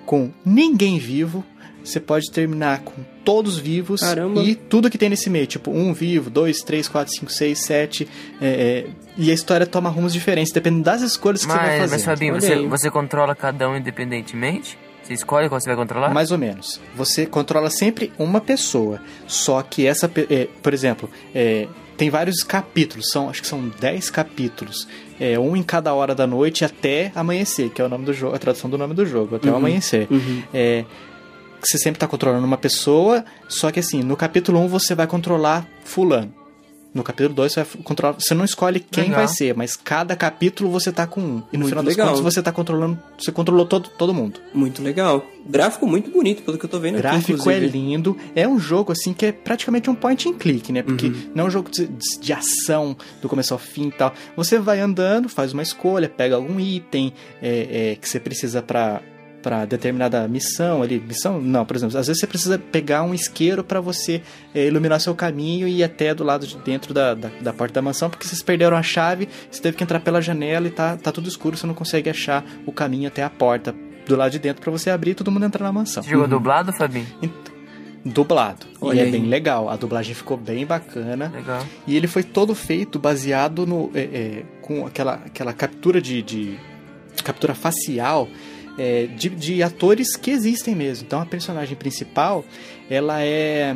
com ninguém vivo, você pode terminar com todos vivos Caramba. e tudo que tem nesse meio, tipo um vivo, dois, três, quatro, cinco, seis, sete, é, é, e a história toma rumos diferentes, dependendo das escolhas que você vai Mas, fazer. mas Fabinho, você, você controla cada um independentemente? Você escolhe qual você vai controlar? Mais ou menos. Você controla sempre uma pessoa. Só que essa, é, por exemplo, é, tem vários capítulos. São, acho que são 10 capítulos. É, um em cada hora da noite até amanhecer, que é o nome do jogo, a tradução do nome do jogo, até o amanhecer. uhum. É, você sempre está controlando uma pessoa, só que assim, no capítulo 1 você vai controlar fulano. No capítulo 2 você vai controlar. Você não escolhe quem Legal. vai ser, mas cada capítulo você tá com um. E no Muito final das legal. contas você tá controlando. Você controlou todo, todo mundo. Muito legal. Gráfico muito bonito, pelo que eu tô vendo gráfico aqui, é inclusive. lindo. É um jogo, assim, que é praticamente um point and click, né? Porque Uhum. não é um jogo de, de ação do começo ao fim e tal. Você vai andando, faz uma escolha, pega algum item é, é, que você precisa pra para determinada missão ali, missão não, por exemplo, às vezes você precisa pegar um isqueiro para você é, iluminar seu caminho e ir até do lado de dentro da, da, da porta da mansão, porque vocês perderam a chave, você teve que entrar pela janela e tá, tá tudo escuro, você não consegue achar o caminho até a porta do lado de dentro para você abrir e todo mundo entrar na mansão. Você jogou dublado, Fabinho? Então, dublado. Olha e é aí. bem legal. A dublagem ficou bem bacana. Legal. E ele foi todo feito baseado no. é, é, com aquela, aquela captura de. de- captura facial é, de, de atores que existem mesmo. Então a personagem principal, ela é.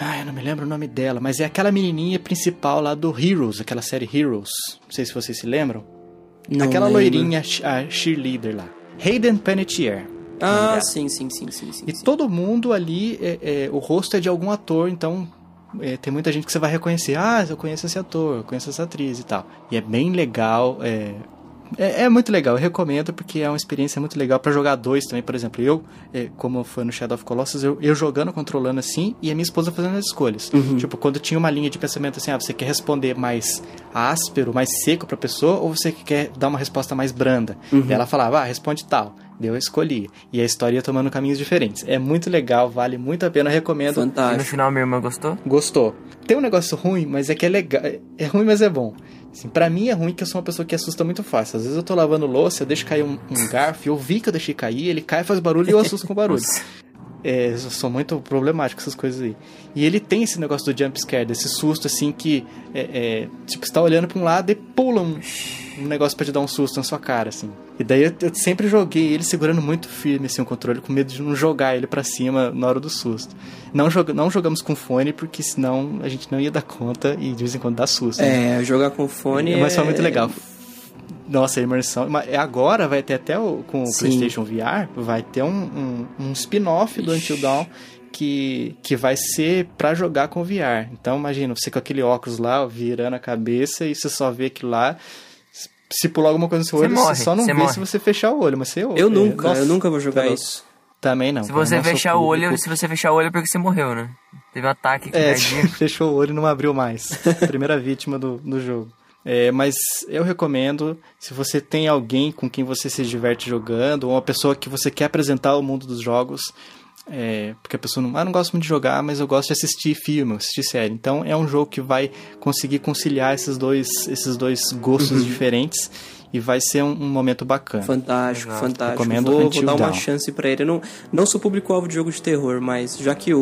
Ah, eu não me lembro o nome dela, mas é aquela menininha principal lá do Heroes, aquela série Heroes. Não sei se vocês se lembram. Não aquela lembro. loirinha, a cheerleader lá. Hayden Panettiere. Ah, É. sim, sim, sim, sim, sim. E sim. todo mundo ali, é, é, o rosto é de algum ator, então é, tem muita gente que você vai reconhecer. Ah, eu conheço esse ator, eu conheço essa atriz e tal. E é bem legal, é, É, é muito legal, eu recomendo porque é uma experiência muito legal pra jogar dois também. Por exemplo, eu, é, como foi no Shadow of Colossus, eu, eu jogando, controlando assim, e a minha esposa fazendo as escolhas. Tipo, quando tinha uma linha de pensamento assim, ah, você quer responder mais áspero, mais seco pra pessoa, ou você quer dar uma resposta mais branda? E ela falava, ah, responde tal. Eu escolhi. E a história ia tomando caminhos diferentes. É muito legal, vale muito a pena, recomendo. E no Fantástico. final minha irmã gostou? Gostou. Tem um negócio ruim, mas é que é legal. É ruim, mas é bom. Assim, pra mim é ruim que eu sou uma pessoa que assusta muito fácil. Às vezes eu tô lavando louça, eu deixo cair um, um *laughs* garfo, eu vi que eu deixei cair, ele cai, faz barulho e eu assusto com barulho. É, eu sou muito problemático com essas coisas aí. E ele tem esse negócio do jump scare, desse susto assim que, é, é, tipo, você tá olhando pra um lado e pula um, um negócio pra te dar um susto na sua cara, assim. E daí eu, eu sempre joguei ele segurando muito firme, assim, o controle, com medo de não jogar ele pra cima na hora do susto. Não, joga, não jogamos com fone, porque senão a gente não ia dar conta e de vez em quando dá susto. né? É, jogar com fone Mas foi é- muito legal. Nossa, a imersão. Mas é agora vai ter até o, com o Sim. PlayStation VR, vai ter um, um, um spin-off do Until Dawn que, que vai ser pra jogar com VR. Então imagina, você com aquele óculos lá, virando a cabeça e você só vê aquilo lá. Se pular alguma coisa no seu Você olho, morre, você só não você vê morre. se você fechar o olho, mas você Eu é, nunca, nossa, eu nunca vou jogar tá isso. Também não. Se você fechar o olho, se você fechar o olho é porque você morreu, né? Teve um ataque É, *laughs* fechou o olho e não abriu mais. *laughs* Primeira vítima do, do jogo. É, mas eu recomendo, se você tem alguém com quem você se diverte jogando, ou uma pessoa que você quer apresentar o mundo dos jogos, é, porque a pessoa não, ah, não gosto muito de jogar, mas eu gosto de assistir filme, assistir série. Então é um jogo que vai conseguir conciliar esses dois, esses dois gostos diferentes e vai ser um, um momento bacana. Fantástico, Exato. fantástico. Recomendo vou, vou dar uma Dawn. chance pra ele. Eu não, não sou público-alvo de jogo de terror, mas já que o,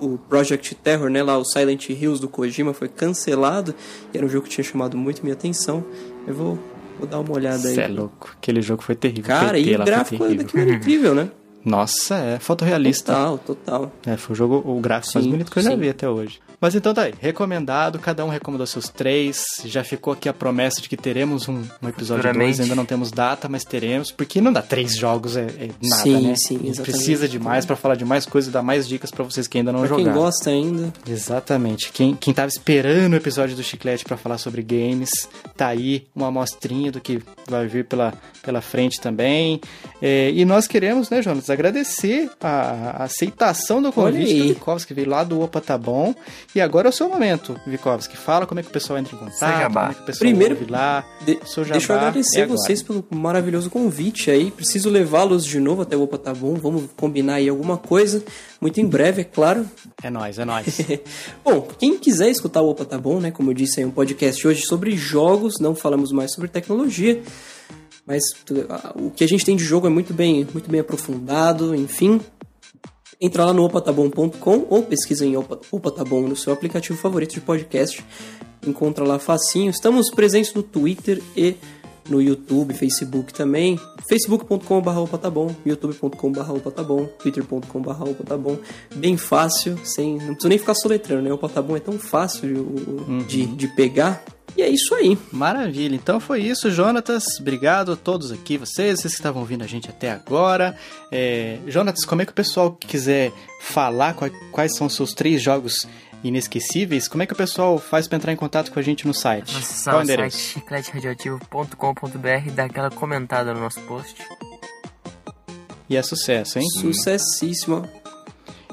o, o Project Terror, né, lá o Silent Hills do Kojima foi cancelado, e era um jogo que tinha chamado muito minha atenção, eu vou, vou dar uma olhada aí. Cê é louco. Aquele jogo foi terrível. Cara, PT e o gráfico daquilo era incrível, né? *laughs* Nossa, é fotorrealista. Total, total. É, foi o jogo, o gráfico mais Sim, bonito que eu já sim. vi até hoje. Mas então tá aí, recomendado, cada um recomendou seus três. Já ficou aqui a promessa de que teremos um, um episódio Futuramente. 2, ainda não temos data, mas teremos, porque não dá três jogos, é, é nada, Sim, né? sim, A gente exatamente. precisa de mais pra falar de mais coisas e dar mais dicas pra vocês que ainda não Pra quem jogaram. gosta ainda, Exatamente. Quem, quem tava esperando o episódio do Chiclete pra falar sobre games, tá aí uma amostrinha do que vai vir pela, pela frente também. É, e nós queremos, né, Jonas, agradecer a, a aceitação do convite do Vikovski, que veio lá do Opa Tá Bom. E agora é o seu momento, Vikovski. Fala como é que o pessoal entra em contato, como é que o pessoal Primeiro, ouve lá. De- deixa eu agradecer é vocês pelo maravilhoso convite aí. Preciso levá-los de novo até o Opa Tá Bom. Vamos combinar aí alguma coisa. Muito em breve, é claro. É nóis, é nóis. *laughs* Bom, quem quiser escutar o Opa Tá Bom, né? Como eu disse aí, um podcast hoje sobre jogos, não falamos mais sobre tecnologia. Mas o que a gente tem de jogo é muito bem, muito bem aprofundado, enfim. Entra lá no opatabom.com ou pesquisa em Opa, Opa Tá Bom no seu aplicativo favorito de podcast. Encontra lá facinho. Estamos presentes no Twitter e no YouTube, Facebook também. facebook.com.br opatabom, youtube.com.br opatabom, twitter.com.br opatabom. Bem fácil, sem, não precisa nem ficar soletrando, né? O opatabom é tão fácil de, o- de, de pegar. E é isso aí. Maravilha, então foi isso, Jonatas. Obrigado a todos aqui, vocês, vocês que estavam ouvindo a gente até agora. É, Jonatas, como é que o pessoal que quiser falar quais, são os seus três jogos inesquecíveis, como é que o pessoal faz para entrar em contato com a gente no site? Acessar Qual o o site endereço? chicleteradioativo.com.br e dar aquela comentada no nosso post. E é sucesso, hein? Sucessíssimo.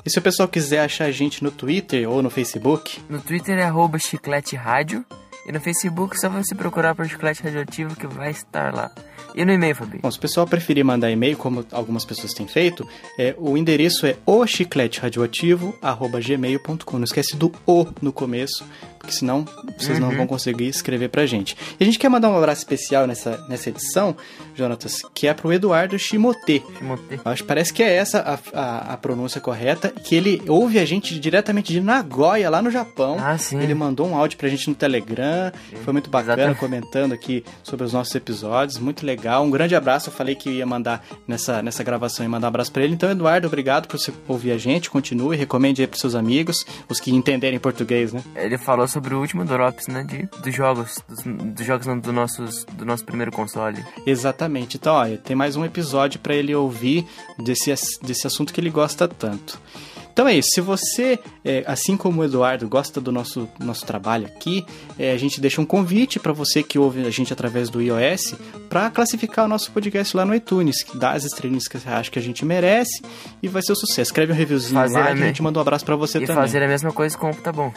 E se o pessoal quiser achar a gente no Twitter ou no Facebook, No Twitter é arroba chiclete rádio. E no Facebook só você procurar por chiclete radioativo que vai estar lá. E no e-mail, Fabi? Bom, se o pessoal preferir mandar e-mail, como algumas pessoas têm feito, é, o endereço é o chicleteradioativo.gmail.com. Não esquece do O no começo, porque senão vocês não vão conseguir escrever pra gente. E a gente quer mandar um abraço especial nessa, nessa edição, Jonatas, que é pro Eduardo Shimote. Timotê. Acho parece que é essa a, a, a pronúncia correta, que ele ouve a gente diretamente de Nagoya, lá no Japão. Ah, sim. Ele mandou um áudio pra gente no Telegram, foi muito bacana, Exatamente. comentando aqui sobre os nossos episódios, muito legal. Um grande abraço, eu falei que ia mandar nessa, nessa gravação e mandar um abraço pra ele. Então, Eduardo, obrigado por você ouvir a gente, continue, recomende aí pros seus amigos, os que entenderem português, né? Ele falou sobre o último Drops, né? De, dos jogos. Dos, dos jogos não, do, nossos, do nosso primeiro console. Exatamente. Então, olha, tem mais um episódio pra ele ouvir desse, desse assunto que ele gosta tanto. Então é isso. Se você, é, assim como o Eduardo, gosta do nosso, nosso trabalho aqui, é, a gente deixa um convite para você que ouve a gente através do iOS para classificar o nosso podcast lá no iTunes, que dá as estrelinhas que você acha que a gente merece e vai ser um sucesso. Escreve um reviewzinho Fazer lá a a gente manda um abraço para você E também. fazer a mesma coisa com o Tá Bom.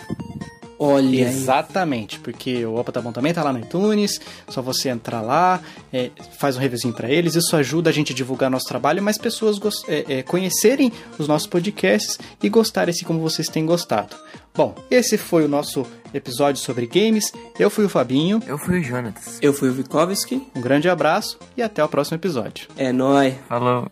Olha aí. Exatamente, porque o Opa Tá Bom também tá lá no iTunes, só você entrar lá, é, faz um reviewzinho pra eles, isso ajuda a gente a divulgar nosso trabalho, mais pessoas é, é, conhecerem os nossos podcasts e gostarem assim como vocês têm gostado. Bom, esse foi o nosso episódio sobre games, eu fui o Fabinho, Eu fui o Jonatas. Eu fui o Vikovski. um grande abraço e até o próximo episódio. É nóis. Falou.